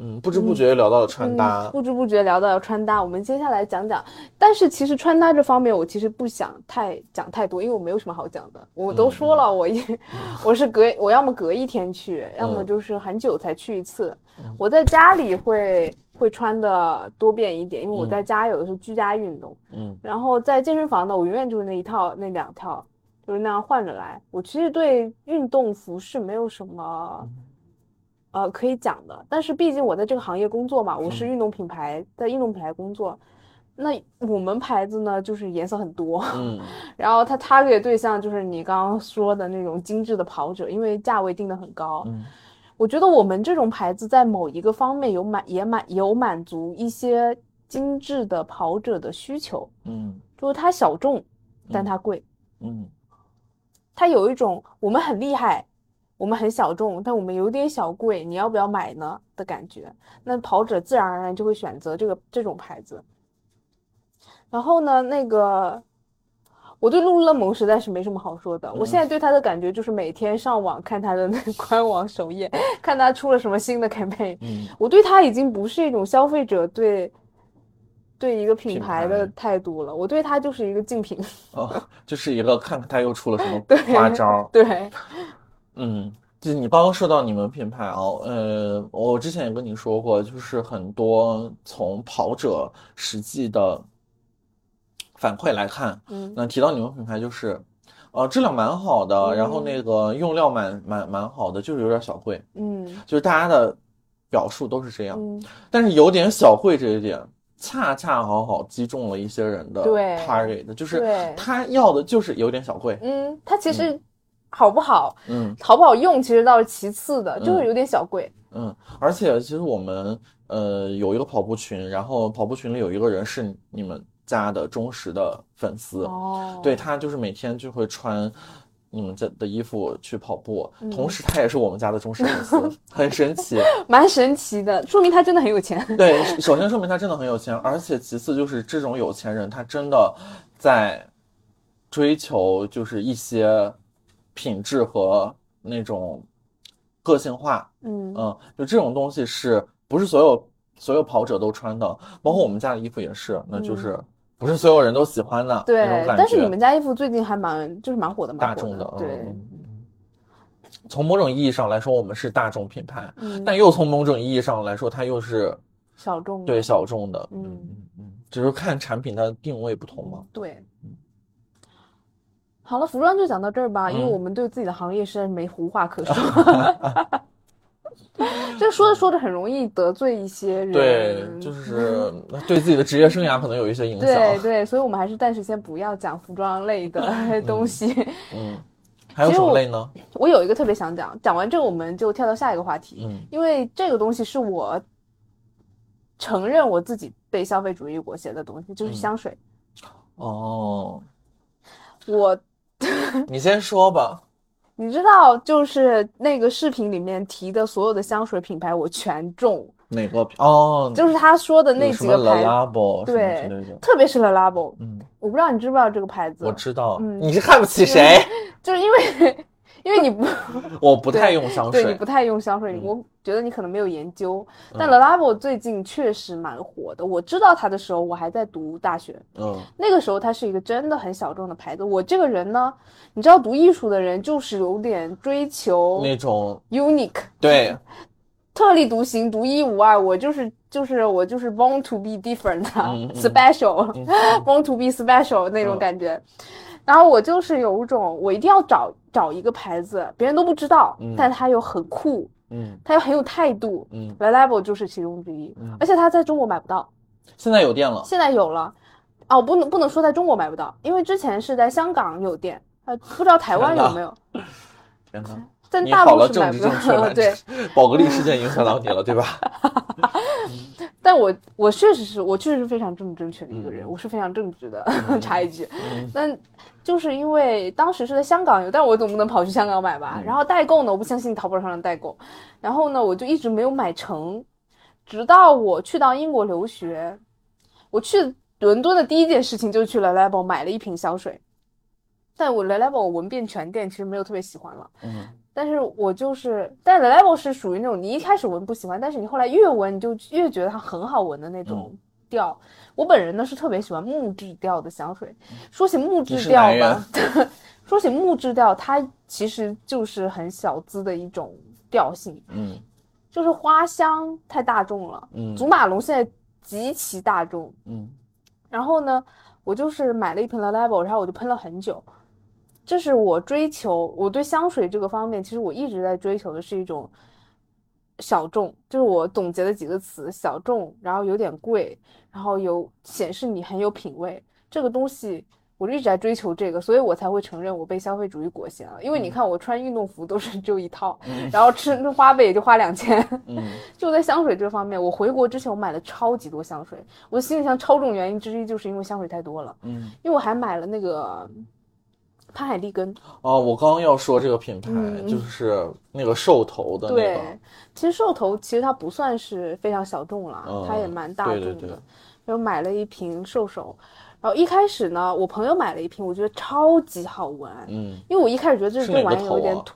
嗯，不知不觉聊到了穿搭，不知不觉聊到了穿搭。我们接下来讲讲，但是其实穿搭这方面，我其实不想太讲太多，因为我没有什么好讲的。我都说了，我一 我是隔我要么隔一天去，要么就是很久才去一次。我在家里会。会穿的多变一点，因为我在家有的时候居家运动，嗯，然后在健身房呢，我永远就是那一套那两套，就是那样换着来。我其实对运动服饰没有什么，呃，可以讲的。但是毕竟我在这个行业工作嘛，我是运动品牌，在运动品牌工作，那我们牌子呢就是颜色很多，嗯，然后它 target 对象就是你刚刚说的那种精致的跑者，因为价位定的很高，嗯。我觉得我们这种牌子在某一个方面有满也满有满足一些精致的跑者的需求，嗯，就是它小众，但它贵，嗯，它有一种我们很厉害，我们很小众，但我们有点小贵，你要不要买呢的感觉？那跑者自然而然就会选择这个这种牌子。然后呢，那个。我对露乐蒙实在是没什么好说的。我现在对他的感觉就是每天上网看他的那官网首页，看他出了什么新的 campaign。嗯，我对他已经不是一种消费者对对一个品牌的态度了，我对他就是一个竞品。哦，就是一个看看他又出了什么 花招。对，嗯，就你刚刚说到你们品牌啊，呃，我之前也跟你说过，就是很多从跑者实际的。反馈来看，嗯，那提到你们品牌就是，呃，质量蛮好的，然后那个用料蛮蛮蛮好的，就是有点小贵，嗯，就是大家的表述都是这样，但是有点小贵这一点，恰恰好好击中了一些人的 target，就是他要的就是有点小贵，嗯，他其实好不好，嗯，好不好用其实倒是其次的，就是有点小贵，嗯，而且其实我们呃有一个跑步群，然后跑步群里有一个人是你们。家的忠实的粉丝，哦，对他就是每天就会穿你们家的衣服去跑步，同时他也是我们家的忠实粉丝，很神奇，蛮神奇的，说明他真的很有钱。对，首先说明他真的很有钱，而且其次就是这种有钱人，他真的在追求就是一些品质和那种个性化，嗯嗯，就这种东西是不是所有所有跑者都穿的？包括我们家的衣服也是，那就是。不是所有人都喜欢的，对。但是你们家衣服最近还蛮，就是蛮火的嘛，大众的。对。从某种意义上来说，我们是大众品牌，但又从某种意义上来说，它又是小众。对小众的，嗯嗯嗯，只是看产品的定位不同嘛。对。好了，服装就讲到这儿吧，因为我们对自己的行业实在是没胡话可说。这说着说着很容易得罪一些人，对，就是对自己的职业生涯可能有一些影响。对对，所以我们还是暂时先不要讲服装类的 东西。嗯，还有什么类呢？我有一个特别想讲，讲完这个我们就跳到下一个话题。嗯，因为这个东西是我承认我自己被消费主义裹挟的东西，就是香水。哦，我，你先说吧。你知道，就是那个视频里面提的所有的香水品牌，我全中。哪个哦？就是他说的那几个牌子，对，特别是 Labo。嗯，我不知道你知不知道这个牌子？我知道。嗯，你是看不起谁？就是因为。因为你不，我不太用香水，对你不太用香水，我觉得你可能没有研究。但 Le Labo 最近确实蛮火的，我知道它的时候，我还在读大学，嗯，那个时候它是一个真的很小众的牌子。我这个人呢，你知道，读艺术的人就是有点追求那种 unique，对，特立独行，独一无二。我就是就是我就是 born to be different，special，born to be special 那种感觉。然后我就是有一种，我一定要找找一个牌子，别人都不知道，但它又很酷，嗯，它又很有态度，嗯，Reliable 就是其中之一，而且它在中国买不到，现在有店了，现在有了，哦，不能不能说在中国买不到，因为之前是在香港有店，呃，不知道台湾有没有？但大陆是买不到。了，对，宝格丽事件影响到你了，对吧？但我我确实是我确实是非常政治正确的一个人，嗯我是非常正直的。插一句，但就是因为当时是在香港有，但我总不能跑去香港买吧。嗯然后代购呢，我不相信淘宝上的代购，然后呢，我就一直没有买成，直到我去到英国留学，我去伦敦的第一件事情就去 Le Labo 买了一瓶香水，但我 Labo 我闻遍全店，其实没有特别喜欢了。嗯但是我就是，但 The Level 是属于那种你一开始闻不喜欢，但是你后来越闻你就越觉得它很好闻的那种调。我本人呢是特别喜欢木质调的香水。说起木质调你是男吧，说起木质调，它其实就是很小资的一种调性，嗯就是花香太大众了。嗯祖马龙现在极其大众，嗯然后呢，我就是买了一瓶 The Level，然后我就喷了很久。这是我追求，我对香水这个方面，其实我一直在追求的是一种小众，就是我总结的几个词：小众，然后有点贵，然后有显示你很有品味。这个东西我就一直在追求这个，所以我才会承认我被消费主义裹挟了。因为你看，我穿运动服都是只有一套，然后吃花呗也就花两千。嗯 就在香水这方面，我回国之前我买了超级多香水，我的行李箱超重原因之一就是因为香水太多了，嗯。因为我还买了那个潘海利根，哦，我刚刚要说这个品牌，嗯。就是那个兽头的那对个，，其实兽头其实它不算是非常小众了，嗯它也蛮大众的，对对对。然后买了一瓶兽首，然后一开始呢，我朋友买了一瓶，我觉得超级好闻，嗯，因为我一开始觉得这这玩意有点土，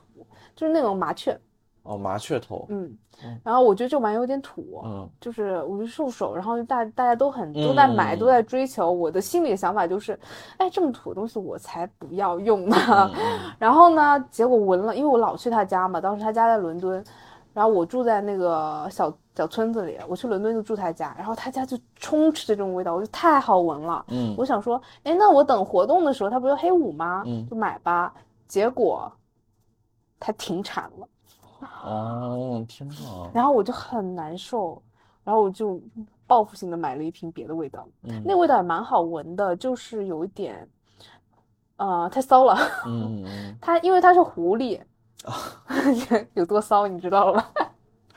就是那种麻雀，哦，麻雀头，嗯，然后我觉得这玩意有点土，嗯就是我就兽首，然后大大家都很都在买，嗯都在追求。我的心里的想法就是，哎，这么土的东西我才不要用呢。然后呢，结果闻了，因为我老去他家嘛，当时他家在伦敦，然后我住在那个小小村子里，我去伦敦就住他家，然后他家就充斥着这种味道，我就太好闻了。嗯我想说，哎，那我等活动的时候，他不是黑五吗？嗯就买吧。结果他停产了。哦，天哪，然后我就很难受，然后我就报复性的买了一瓶别的味道，嗯那味道也蛮好闻的，就是有一点，呃，太骚了。嗯嗯它因为它是狐狸，有多骚你知道了吧？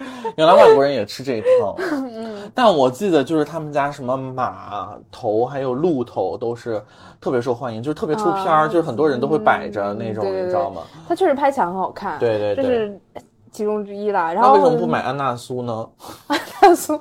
嗯，原来外国人也吃这一套，嗯，但我记得就是他们家什么马头还有鹿头都是特别受欢迎，就是特别出片儿，啊就是很多人都会摆着那种，嗯对对你知道吗？它确实拍起来很好看，对对对。这是其中之一啦。然后那为什么不买安娜苏呢？安娜苏？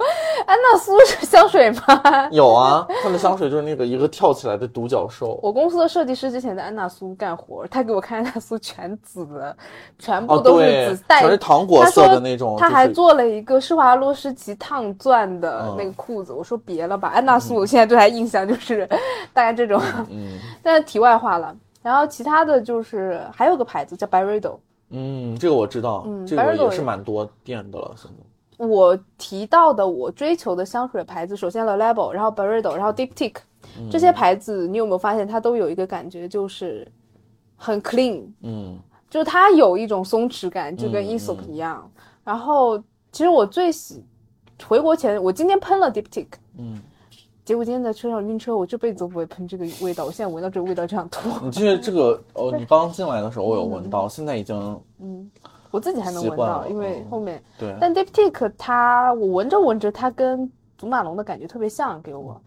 安娜苏是香水吗？有啊，它的香水就是那个一个跳起来的独角兽。我公司的设计师之前在安娜苏干活，他给我看安娜苏全紫的，全部哦，都是紫，带全是糖果色的那种。他还就是做了一个施华洛世奇烫钻的嗯那个裤子，我说别了吧，安娜苏，我现在对他印象就是 大概这种。嗯但是题外话了，然后其他的就是还有个牌子叫 Byredo，嗯，这个我知道，嗯这个也是蛮多店的了，现在。我提到的我追求的香水牌子，首先 Le Labo，然后 Byredo，然后 Diptyque，、这嗯。些牌子你有没有发现它都有一个感觉，就是很 clean，嗯。就是它有一种松弛感，就跟嗯 Aesop 嗯。一样。然后其实我最喜回国前，我今天喷了 Diptyque，嗯，结果今天在车上晕车，我这辈子都不会喷这个味道，我现在闻到这个味道就想吐。你记得这个哦？你刚进来的时候我有闻到，现在已经嗯，我自己还能闻到，因为嗯后面。对。但 Diptyque 它，我闻着闻着，它跟祖马龙的感觉特别像，给我。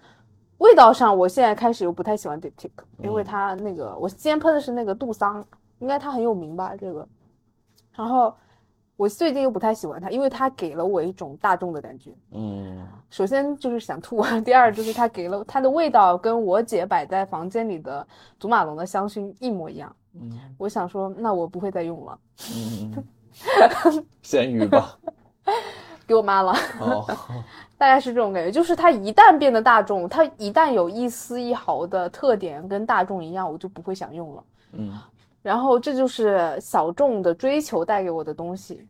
味道上，我现在开始又不太喜欢 Diptyque，因为它那个，我今天喷的是那个杜桑，应该它很有名吧，这个。然后我最近又不太喜欢它，因为它给了我一种大众的感觉。嗯首先就是想吐，第二就是它给了它的味道跟我姐摆在房间里的祖马龙的香薰一模一样。嗯我想说，那我不会再用了，嗯嗯，咸鱼吧。给我妈了。哦，大概是这种感觉，就是它一旦变得大众，它一旦有一丝一毫的特点跟大众一样，我就不会想用了。嗯然后这就是小众的追求带给我的东西。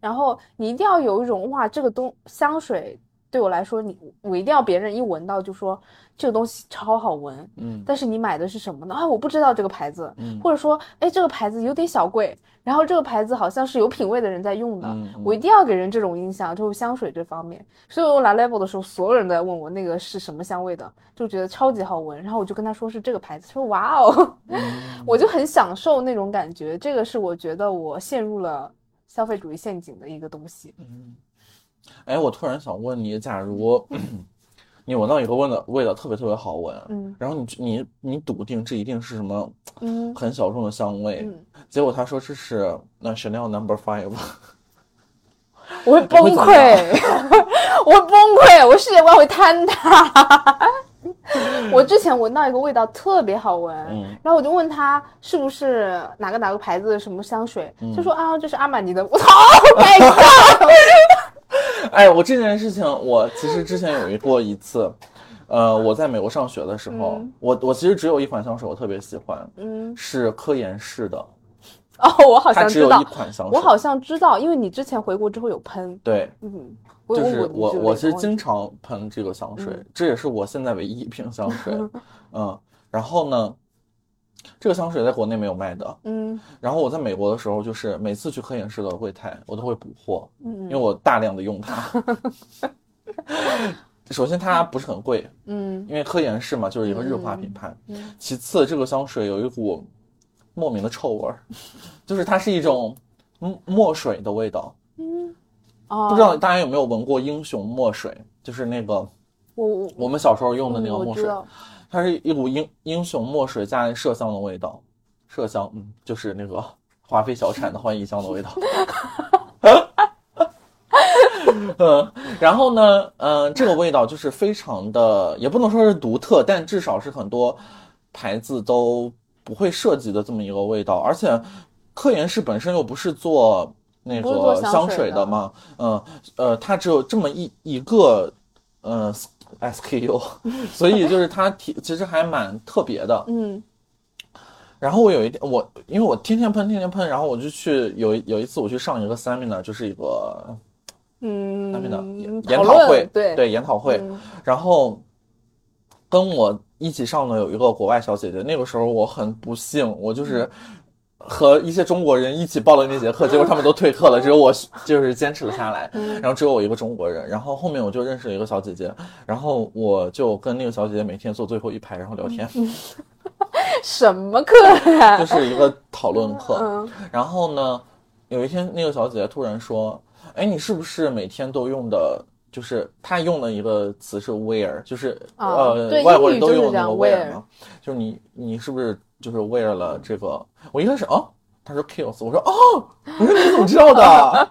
然后你一定要有一种哇，这个东香水对我来说，你我一定要别人一闻到就说这个东西超好闻，嗯但是你买的是什么呢？啊，我不知道这个牌子，嗯或者说，哎，这个牌子有点小贵，然后这个牌子好像是有品位的人在用的，我一定要给人这种印象，就是香水这方面。所以我来 level 的时候，所有人都在问我那个是什么香味的，就觉得超级好闻，然后我就跟他说是这个牌子，他说哇哦，嗯 我就很享受那种感觉，这个是我觉得我陷入了消费主义陷阱的一个东西。嗯哎，我突然想问你，假如 你闻到一个味道味道特别特别好闻，嗯然后你你你笃定这一定是什么嗯很小众的香味，嗯，结果他说这是那 Chanel Number Five，我会崩溃，我会崩溃，我世界观会坍塌。我之前闻到一个味道特别好闻，嗯然后我就问他是不是哪个哪个牌子的什么香水，嗯他说啊这是阿玛尼的。我操，My God！哎，我这件事情我其实之前有一过一次，呃，我在美国上学的时候，嗯我我其实只有一款香水我特别喜欢，嗯，是科颜氏的，哦，我好像知道，款香水，我好像知道，因为你之前回国之后有喷，对，嗯，就是我我我其实经经常喷这个香水，嗯这也是我现在唯一一瓶香水，嗯，然后呢，这个香水在国内没有卖的，嗯。然后我在美国的时候，就是每次去科颜氏的柜台，我都会补货，嗯。因嗯为我大量的用它。首先它不是很贵，嗯。因为科颜氏嘛就是一个日化品牌。嗯。其次，这个香水有一股莫名的臭味儿，就是它是一种嗯墨水的味道。嗯，哦，不知道大家有没有闻过英雄墨水，就是那个我我。我们小时候用的那个墨水，它是一股英英雄墨水加麝香的味道。麝香，嗯，就是那个 华妃小产的欢宜香的味道。嗯，然后呢，嗯、这个味道就是非常的，也不能说是独特，但至少是很多牌子都不会涉及的这么一个味道。而且，科颜氏本身又不是做那个香香水的水的嘛，嗯呃，它只有这么一一个，呃，SKU，所以就是它体其实还蛮特别的。嗯。然后我有一天，我因为我天天喷，天天喷，然后我就去有有一次我去上一个 seminar，就是一个嗯，seminar 研讨论研讨会，对对研讨会，嗯。然后跟我一起上的有一个国外小姐姐，那个时候我很不幸，我就是和一些中国人一起报了那节课，结果他们都退课了，只有我就是坚持了下来，然后只有我一个中国人，然后后面我就认识了一个小姐姐，然后我就跟那个小姐姐每天坐最后一排，然后聊天，什么课呀？就是一个讨论课，嗯。然后呢，有一天那个小姐姐突然说：“哎，你是不是每天都用的？就是他用的一个词是 wear，就是、啊呃对外国人都用那个 wear 嘛，就是你你是不是就是 wear 了这个？我一开始哦，他说 kills，我说哦，我说你怎么知道的？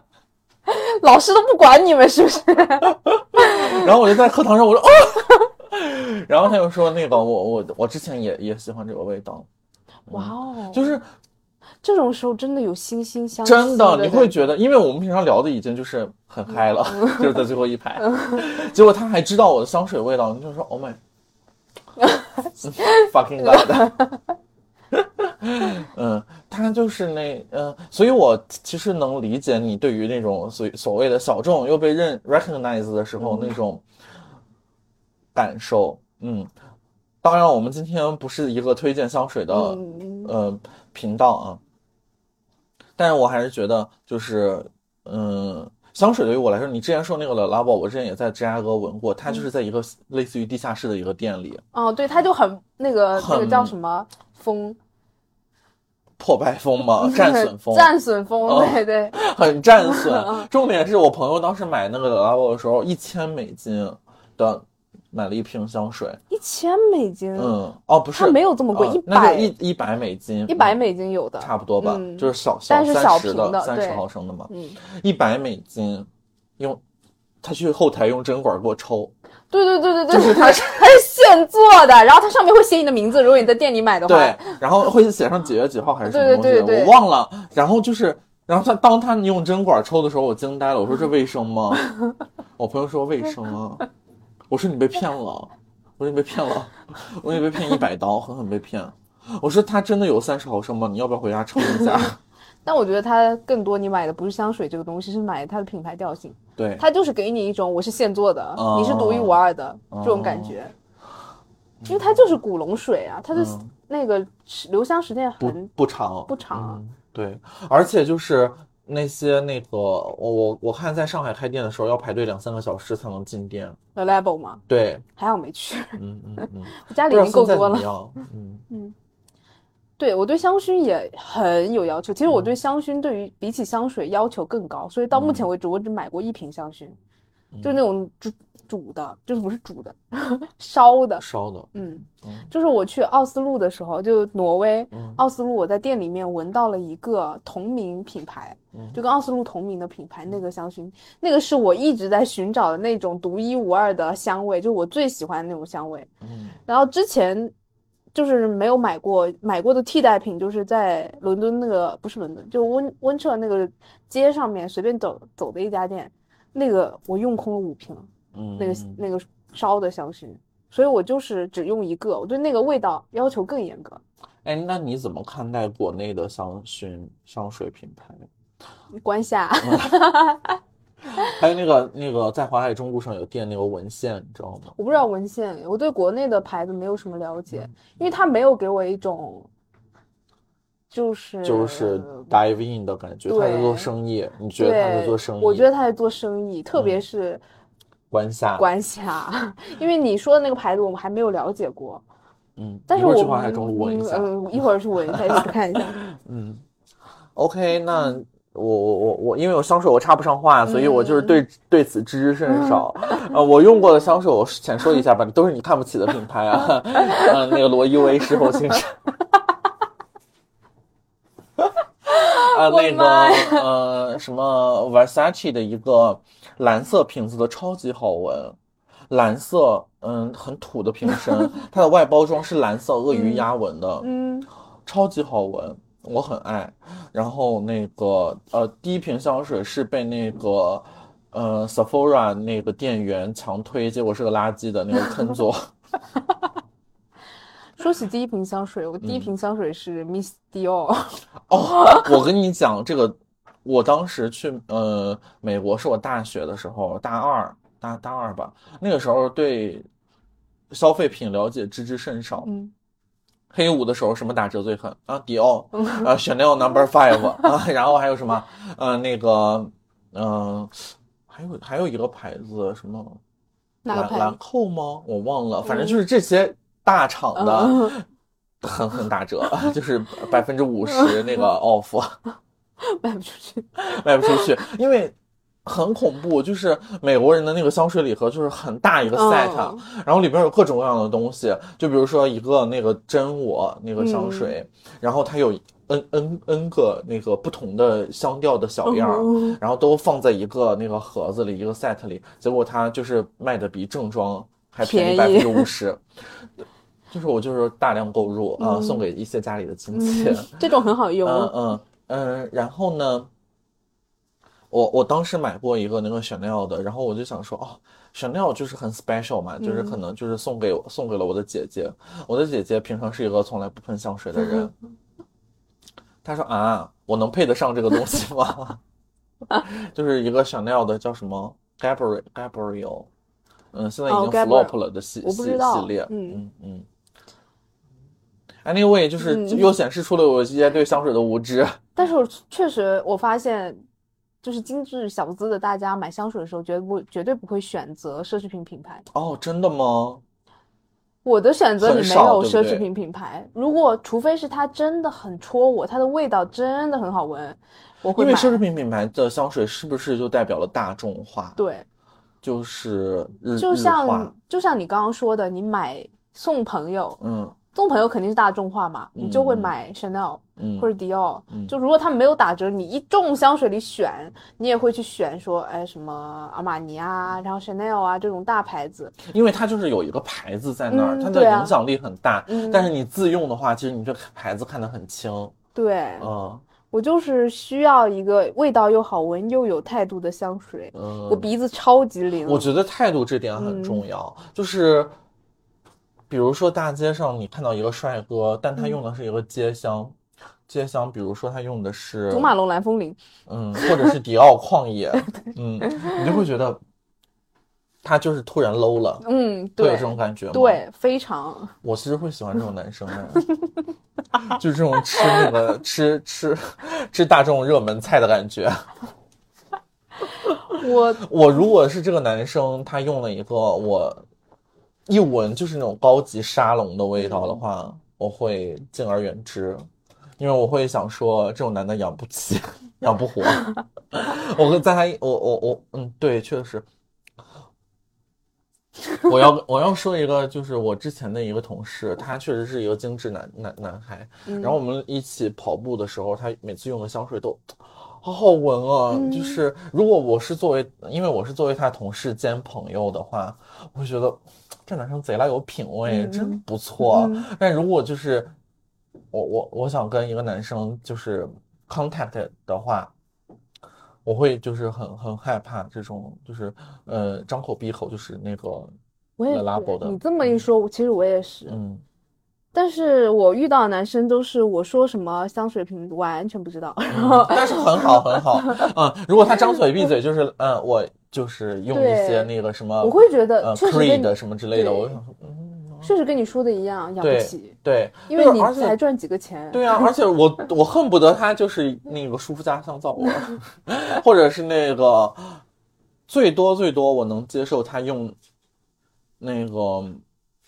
老师都不管你们是不是？然后我就在课堂上我说哦，然后他又说那个我我我之前也也喜欢这个味道，哇哦，就是这种时候真的有惺惺相惜真的，你会觉。得，因为我们平常聊的已经就是很嗨了，嗯。就是在最后一排，结果他还知道我的香水味道，你就说 Oh my fucking god，嗯，他就是那嗯，所以我其实能理解你对于那种所所谓的小众又被认 recognize 的时候那种感受，嗯。当然，我们今天不是一个推荐香水的嗯。呃频道啊，但是我还是觉得就是嗯，香水对于我来说，你之前说那个 Le Labo，我之前也在芝加哥闻过，它就是在一个类似于地下室的一个店里，哦，对，它就很那个那个叫什么风，破败风嘛，战损风，战损风，哦对对，很战 损。重点是我朋友当时买那个 Le Labo 的时候，一千美金的买了一瓶香水，一千美金，嗯，哦，不是，它没有这么贵呃100那就一一百美金，一百美金有的，差不多吧，嗯就是小但是小三十瓶的三十毫升的嘛，嗯，一百美金，用他去后台用针管给我抽，对对对对对，就是它是 它是现做的，然后它上面会写你的名字，如果你在店里买的话，对，然后会写上几月几号还是什么东西，我忘了。然后就是，然后他当他用针管抽的时候，我惊呆了，我说这卫生吗？我朋友说卫生啊，我说你被骗了，我说你被骗了，我说你被骗一百刀，狠狠被骗。我说他真的有三十毫升吗？你要不要回家称一下？但我觉得它更多你买的不是香水这个东西，是买它的品牌调性。对，它就是给你一种我是现做的，哦你是独一无二的这种感觉。因为它就是古龙水啊，它的嗯那个留香时间很不长不长啊嗯对，而且就是那些那个我我我看在上海开店的时候要排队两三个小时才能进店。The Level 吗，对，还好没去，嗯嗯嗯，我家里已经够多了。嗯？嗯对我对香薰也很有要求，其实我对香薰对于比起香水要求更高，所以到目前为止我只买过一瓶香薰，就是那种煮煮的，就是不是煮的，烧的。烧的，嗯嗯，就是我去奥斯陆的时候，就挪威嗯奥斯陆，我在店里面闻到了一个同名品牌，嗯就跟奥斯陆同名的品牌那个香薰，那个是我一直在寻找的那种独一无二的香味，就我最喜欢的那种香味。嗯然后之前就是没有买过，买过的替代品就是在伦敦那个不是伦敦，就温温彻那个街上面随便走走的一家店，那个我用空了五瓶，嗯，那个那个烧的香薰，所以我就是只用一个，我对那个味道要求更严格。哎，那你怎么看待国内的香薰香水品牌？关下 还有那个那个在华海中路上有店那个文献，你知道吗？我不知道文献，我对国内的牌子没有什么了解，因为它没有给我一种就是就是 dive in 的感觉，他在做生意，你觉得他在做生意？我觉得他在做生意，特别嗯是关下，关下，因为你说的那个牌子我们还没有了解过，嗯，但是我一会儿去淮海中路闻一下。嗯，嗯一会儿去闻一下，一会儿看一下。嗯，OK，那我我我我，因为我香水我插不上话，所以我就是对对此知之甚少。呃，我用过的香水，我浅说一下吧，都是你看不起的品牌啊。嗯，那个罗意威事后清晨。啊，那个呃，什么 Versace 的一个蓝色瓶子的超级好闻，蓝色，嗯，很土的瓶身，它的外包装是蓝色鳄鱼压纹的，嗯，超级好闻，我很爱。然后那个呃，第一瓶香水是被那个呃 Sephora 那个店员强推，结果是个垃圾的那个坑 佐。说起第一瓶香水，我第一嗯瓶香水是 Miss Dior，哦，我跟你讲这个，我当时去呃美国是我大学的时候，大二大大二吧，那个时候对消费品了解知之甚少。嗯，黑五的时候什么打折最狠啊？迪奥，啊，Chanel Number Five 啊，然后还有什么？呃，那个，嗯、还有还有一个牌子什么兰兰？蔻吗？我忘了，反正就是这些大厂的嗯，狠狠打折，就是百分之五十那个 off。卖不出去。卖不出去，因为很恐怖，就是美国人的那个香水礼盒就是很大一个 set，、嗯然后里边有各种各样的东西，就比如说一个那个真我那个香水，然后它有 n n n 个那个不同的香调的小样然后都放在一个那个盒子里，一个 set 里，结果它就是卖的比正装还便宜。百分之五十，就是我就是大量购入啊、嗯送给一些家里的亲戚。嗯，这种很好用。嗯嗯嗯，然后呢，我我当时买过一个那个 Chanel 的，然后我就想说，哦，Chanel 就是很 special 嘛，就是可能就是送给我送给了我的姐姐，我的姐姐平常是一个从来不喷香水的人，她说啊，我能配得上这个东西吗？就是一个 Chanel 的叫什么 Gabriel Gabriel，嗯，现在已哦经 flop 了的系、系系列，嗯嗯嗯。Anyway，就是嗯又显示出了我一些对香水的无知。但是我确实我发现，就是精致小资的大家买香水的时候，绝不绝对不会选择奢侈品品牌。哦，真的吗？我的选择里没有奢侈品品牌，如果除非是它真的很戳我，它的味道真的很好闻，我会买。因为奢侈品品牌的香水是不是就代表了大众化？，对，就是日就像就像你刚刚说的，你买送朋友，嗯送朋友肯定是大众化嘛，你就会嗯买 Chanel 嗯或者迪奥。嗯就如果他们没有打折，你一众香水里选，你也会去选说，哎，什么阿玛尼啊，然后 Chanel 啊这种大牌子。因为它就是有一个牌子在那儿，它的影响力很大。嗯但是你自用的话，其实你这牌子看得很轻。对，嗯我就是需要一个味道又好闻又有态度的香水。嗯，我鼻子超级灵，我觉得态度这点很重要，就是比如说大街上你看到一个帅哥，但他用的是一个街香，街香，比如说他用的是祖马龙蓝风铃，嗯，或者是迪奥旷野，嗯，你就会觉得他就是突然 low 了，嗯，会有这种感觉吗？，对，非常，我其实会喜欢这种男生的，就是这种吃那个吃吃吃大众热门菜的感觉。我我如果是这个男生，他用了一个我一闻就是那种高级沙龙的味道的话，我会敬而远之，因为我会想说这种男的养不起，养不活。我会在他，我我我，嗯，对，确实。我要我要说一个，就是我之前的一个同事，他确实是一个精致男男男孩。嗯然后我们一起跑步的时候，他每次用的香水都好好闻啊！嗯就是如果我是作为，因为我是作为他同事兼朋友的话，我会觉得这男生贼拉有品味，嗯。真不错。嗯。但如果就是我我我想跟一个男生就是 contact 的话，我会就是很很害怕这种就是呃张口闭口就是那个我也 Le Labo 的，你这么一说，其实我也是，嗯。但是我遇到的男生都是我说什么香水瓶完全不知道，然后嗯，但是很好很好，嗯，如果他张嘴闭嘴就是嗯我就是用一些那个什么我会觉得呃确实跟 Creed 你什么之类的，我就想说嗯确实跟你说的一样，养不起，对，因为你才赚几个钱，对啊，而且我 我恨不得他就是那个舒肤佳香皂味，或者是那个最多最多我能接受他用那个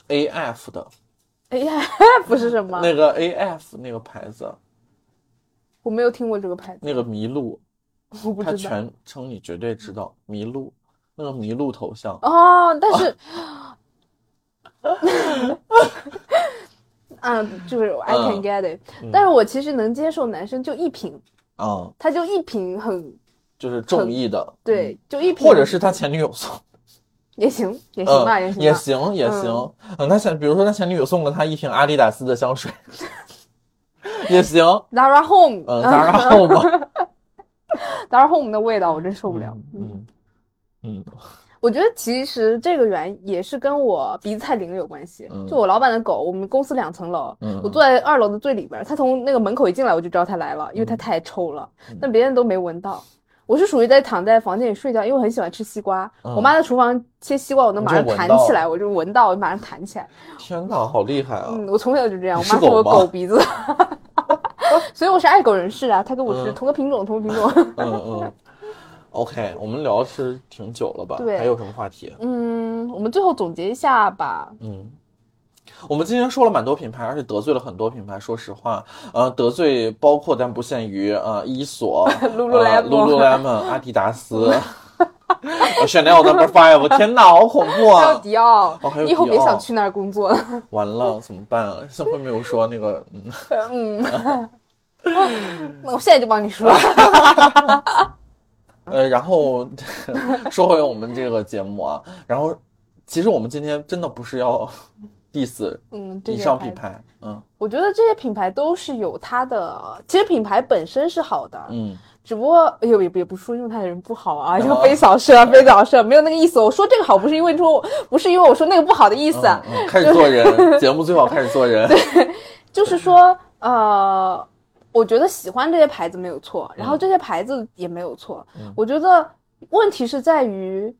AF 的，A F，不是什么，那个 AF 那个牌子，我没有听过这个牌子，那个麋鹿，它我不知道。全称你绝对知道，麋鹿那个麋鹿头像，哦，但是，嗯，就是 I can 嗯 get it，、但是我其实能接受男生就一瓶，嗯，他就一瓶很就是中意的，对，就一瓶，或者是他前女友送。也行，也行吧，嗯，行吧。也行，也行。嗯，他前，比如说他前女友送了他一瓶阿迪达斯的香水，也行。Zara Home，嗯，然后嘛，Zara Home 的味道我真受不了。嗯嗯我觉得其实这个原因也是跟我鼻子太灵有关系。嗯就我老板的狗，我们公司两层楼，嗯我坐在二楼的最里边儿，它从那个门口一进来我就知道它来了，因为它太臭了，嗯但别人都没闻到。我是属于在躺在房间里睡觉，因为我很喜欢吃西瓜。嗯我妈在厨房切西瓜，我能马上弹起来，我就闻到，我就马上弹起来。天哪，好厉害啊！嗯，我从小就这样，我妈说我狗鼻子，所以我是爱狗人士啊。他跟我是嗯同个品种，同个品种。嗯嗯。OK，我们聊的是挺久了吧？对还有什么话题？嗯，我们最后总结一下吧。嗯，我们今天说了蛮多品牌，而且得罪了很多品牌。说实话，呃，得罪包括但不限于呃伊索、Lululemon 阿迪达斯、呃 Chanel Number Five。天哪，好恐怖还有啊！迪奥你以后别想去那儿工作了。完了，怎么办啊？幸亏没有说那个，嗯，嗯，那我现在就帮你说。呃，然后说回我们这个节目啊，然后其实我们今天真的不是要 diss 嗯，以上品牌，嗯我觉得这些品牌都是有它的，其实品牌本身是好的，嗯只不过哎呦也也不说用它的人不好啊，就哦非扫射非扫射，没有那个意思。我说这个好不是因为说不是因为我说那个不好的意思，啊，嗯嗯，开始做人，节目最好开始做人，对就是说呃，我觉得喜欢这些牌子没有错，然后这些牌子也没有错。嗯我觉得问题是在于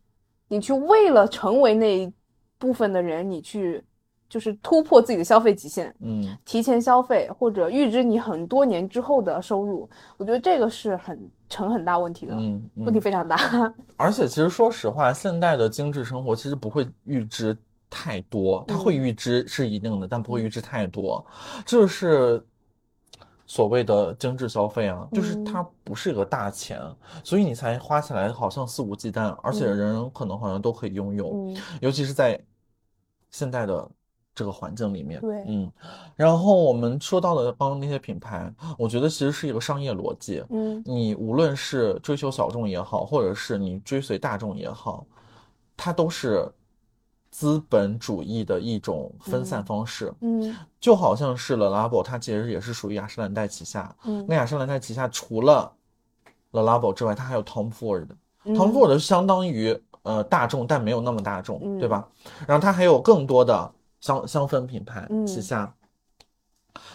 你去为了成为那一部分的人，你去就是突破自己的消费极限。嗯提前消费或者预支你很多年之后的收入，我觉得这个是很成很大问题的，嗯问题嗯，非常大。而且其实说实话，现代的精致生活其实不会预支太多，它会预支是一定的，但不会预支太多，就是。所谓的精致消费啊，就是嗯它不是一个大钱，所以你才花起来好像肆无忌惮，而且嗯人人可能好像都可以拥有。嗯尤其是在现代的这个环境里面。对嗯，然后我们说到的刚刚那些品牌，我觉得其实是一个商业逻辑。嗯你无论是追求小众也好，或者是你追随大众也好，它都是资本主义的一种分散方式。嗯就好像是 Le Labo，它其实也是属于雅诗兰黛旗下。嗯那雅诗兰黛旗下除了 Le Labo 之外，它还有 Tom Ford。嗯 Tom Ford 相当于呃大众，但没有那么大众，嗯对吧？然后它还有更多的香香氛品牌嗯旗下，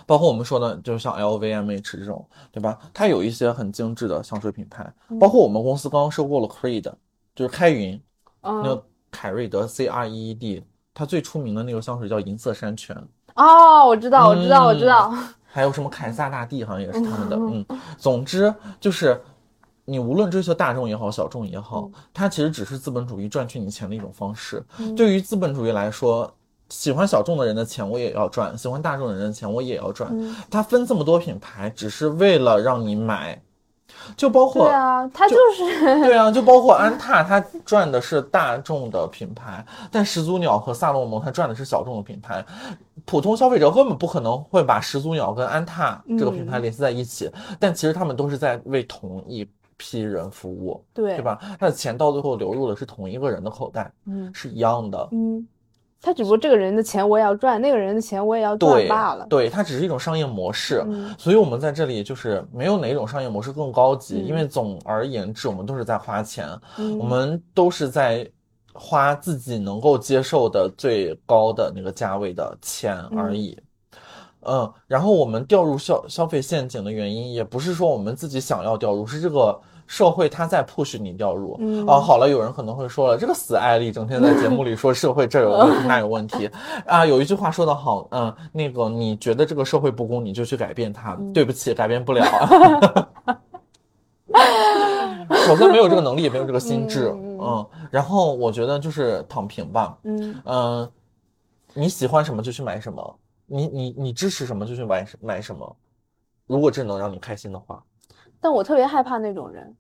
包括我们说的，就是像 LVMH 这种，对吧？它有一些很精致的香水品牌，包括我们公司刚刚收购了 Creed，就是开云，那个凯瑞德 C R E E D，它最出名的那个香水叫银色山泉。哦，我知道，我知道，我知道。还有什么凯撒大帝，好像也是他们的。嗯，总之就是，你无论追求大众也好，小众也好，它其实只是资本主义赚取你钱的一种方式。对于资本主义来说。喜欢小众的人的钱我也要赚，喜欢大众的人的钱我也要赚。他分这么多品牌，只是为了让你买，就包括对啊，他就是对啊，就包括安踏，他赚的是大众的品牌，但始祖鸟和萨洛蒙他赚的是小众的品牌。普通消费者根本不可能会把始祖鸟跟安踏这个品牌联系在一起，但其实他们都是在为同一批人服务，对对吧？他的钱到最后流入的是同一个人的口袋，嗯，是一样的，嗯。他只不过这个人的钱我也要赚，那个人的钱我也要赚罢了。对，它只是一种商业模式，所以我们在这里就是没有哪种商业模式更高级，因为总而言之，我们都是在花钱，我们都是在花自己能够接受的最高的那个价位的钱而已。嗯，然后我们掉入消消费陷阱的原因，也不是说我们自己想要掉入，是这个。社会它在 push 你掉入啊，好了，有人可能会说了，这个死艾丽整天在节目里说社会这有问题 那有问题啊。有一句话说的好，嗯，那个你觉得这个社会不公，你就去改变它。对不起，改变不了。首先没有这个能力，也没有这个心智，嗯。然后我觉得就是躺平吧，嗯嗯，你喜欢什么就去买什么，你你你支持什么就去买买什么，如果这能让你开心的话。但我特别害怕那种人。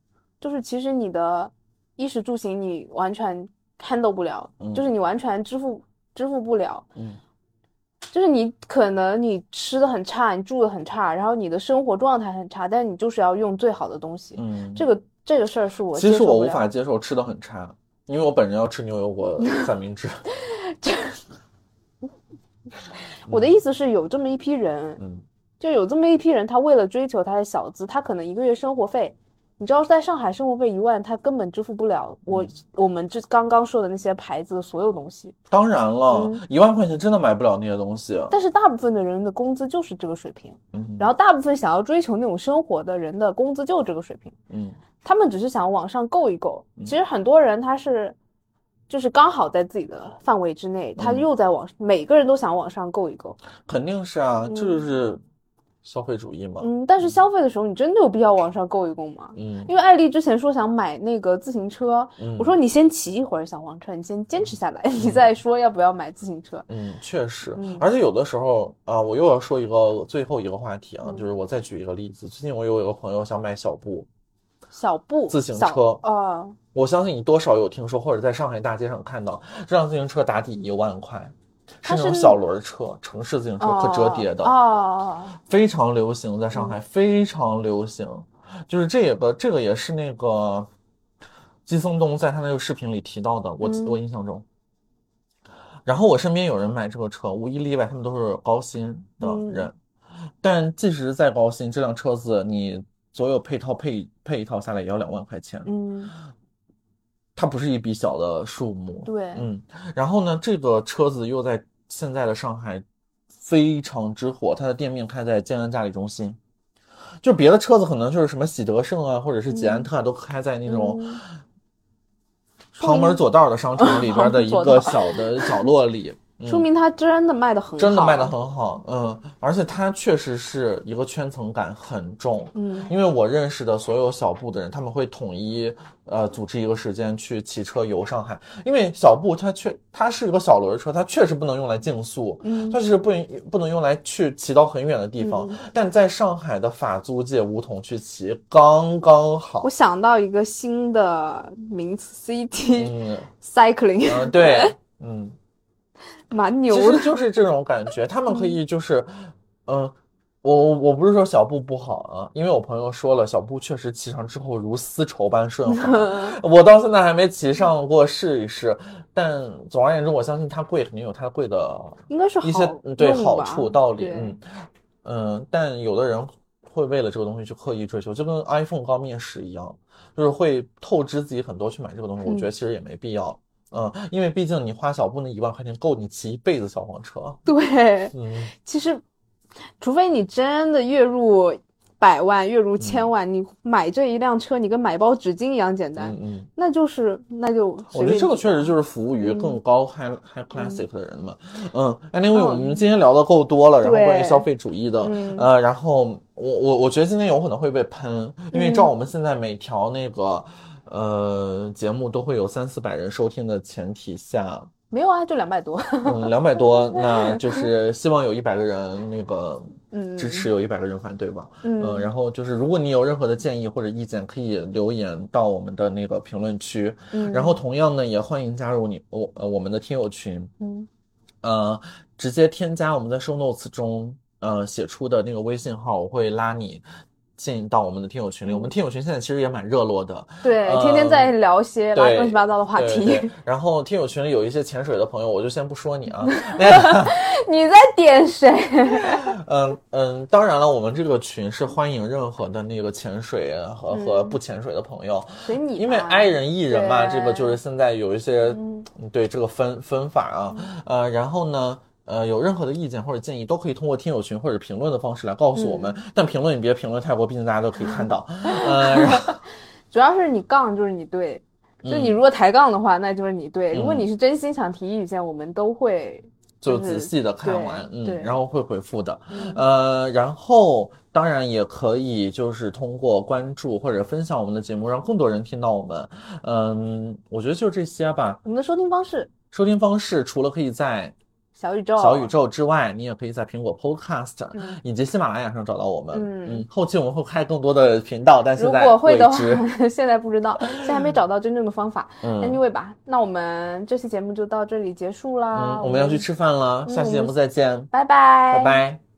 就是其实你的衣食住行你完全 handle 不了，就是你完全支付支付不了，嗯，就是你可能你吃的很差，你住的很差，然后你的生活状态很差，但是你就是要用最好的东西，嗯，这个这个事儿是我其实我无法接受吃的很差，因为我本人要吃牛油果 三明治。我的意思是有这么一批人，嗯，就有这么一批人，他为了追求他的小资，他可能一个月生活费。你知道，在上海生活费一万，他根本支付不了我我们这刚刚说的那些牌子的所有东西。当然了，一万块钱真的买不了那些东西。但是大部分的人的工资就是这个水平，然后大部分想要追求那种生活的人的工资就是这个水平。嗯，他们只是想往上够一够。其实很多人他是，就是刚好在自己的范围之内，他又在往每个人都想往上够一够。肯定是啊，就是。消费主义嘛，嗯，但是消费的时候，你真的有必要往上够一够吗？嗯，因为艾丽之前说想买那个自行车，我说你先骑一会儿小黄车，你先坚持下来，你再说要不要买自行车。嗯，确实，而且有的时候啊，我又要说一个最后一个话题啊，就是我再举一个例子，最近我有一个朋友想买小布，小布自行车。啊，我相信你多少有听说或者在上海大街上看到这辆自行车打底一万块。是那种小轮车，城市自行车可折叠的哦，非常流行，在上海非常流行。就是这个，这个也是那个季松东在他那个视频里提到的，我我印象中。然后我身边有人买这个车，无一例外，他们都是高薪的人。但即使再高薪，这辆车子你所有配套配配一套下来也要两万块钱。嗯。它不是一笔小的数目，对，嗯，然后呢，这个车子又在现在的上海非常之火，它的店面开在建安嘉里中心，就别的车子可能就是什么喜德盛啊，或者是捷安特啊，都开在那种旁门左道的商场里边的一个小的角落里。说明它真的卖的很好，真的卖的很好，嗯，而且它确实是一个圈层感很重，嗯，因为我认识的所有小布的人，他们会统一呃组织一个时间去骑车游上海，因为小布它确它是一个小轮车，它确实不能用来竞速，嗯，它是不不能用来去骑到很远的地方，但在上海的法租界梧桐去骑刚刚好。我想到一个新的名词，CT cycling，嗯，对，嗯。蛮牛，其实就是这种感觉。他们可以就是，嗯，我我不是说小布不好啊，因为我朋友说了，小布确实骑上之后如丝绸般顺滑。我到现在还没骑上过，试一试。但总而言之，我相信它贵肯定有它贵的，应该是一些对好处道理。嗯嗯，但有的人会为了这个东西去刻意追求，就跟 iPhone 刚面世一样，就是会透支自己很多去买这个东西。我觉得其实也没必要。嗯，因为毕竟你花小布那一万块钱够你骑一辈子小黄车。对，嗯，其实除非你真的月入百万、月入千万，你买这一辆车，你跟买包纸巾一样简单，嗯嗯，那就是那就我觉得这个确实就是服务于更高 high high classic 的人嘛。嗯，anyway，我们今天聊的够多了，然后关于消费主义的，嗯呃，然后我我我觉得今天有可能会被喷，因为照我们现在每条那个呃节目都会有三四百人收听的前提下，没有啊，就两百多。嗯，两百多，那就是希望有一百个人那个 嗯支持，有一百个人反对吧。嗯呃然后就是如果你有任何的建议或者意见，可以留言到我们的那个评论区。嗯然后同样呢，也欢迎加入你我呃我们的听友群，嗯呃，直接添加我们在 show notes 中呃写出的那个微信号，我会拉你。进到我们的听友群里，我们听友群现在其实也蛮热络的，对，嗯天天在聊些乱七八糟的话题。然后听友群里有一些潜水的朋友，我就先不说你啊。你在点谁？嗯嗯，当然了，我们这个群是欢迎任何的那个潜水和和不潜水的朋友，随你吧，因为 i 人 e 人嘛，这个就是现在有一些嗯对这个分分法啊，呃，然后呢。呃，有任何的意见或者建议，都可以通过听友群或者评论的方式来告诉我们。但评论你别评论太多，毕竟大家都可以看到。呃，主要是你杠就是你对，就嗯你如果抬杠的话，那就是你对。如果你是真心想提意见，我们都会就就仔细的看完，嗯，然后会回复的。呃，然后当然也可以就是通过关注或者分享我们的节目，让更多人听到我们。嗯，我觉得就这些吧。我们的收听方式。收听方式除了可以在小宇宙，小宇宙之外，你也可以在苹果 Podcast 嗯以及喜马拉雅上找到我们。嗯后期我们会开更多的频道，但如现在果会的话 现在不知道，现在还没找到真正的方法。嗯 Anyway 吧，那我们这期节目就到这里结束啦。嗯，我们要去吃饭了，下期节目再见，拜拜，拜拜。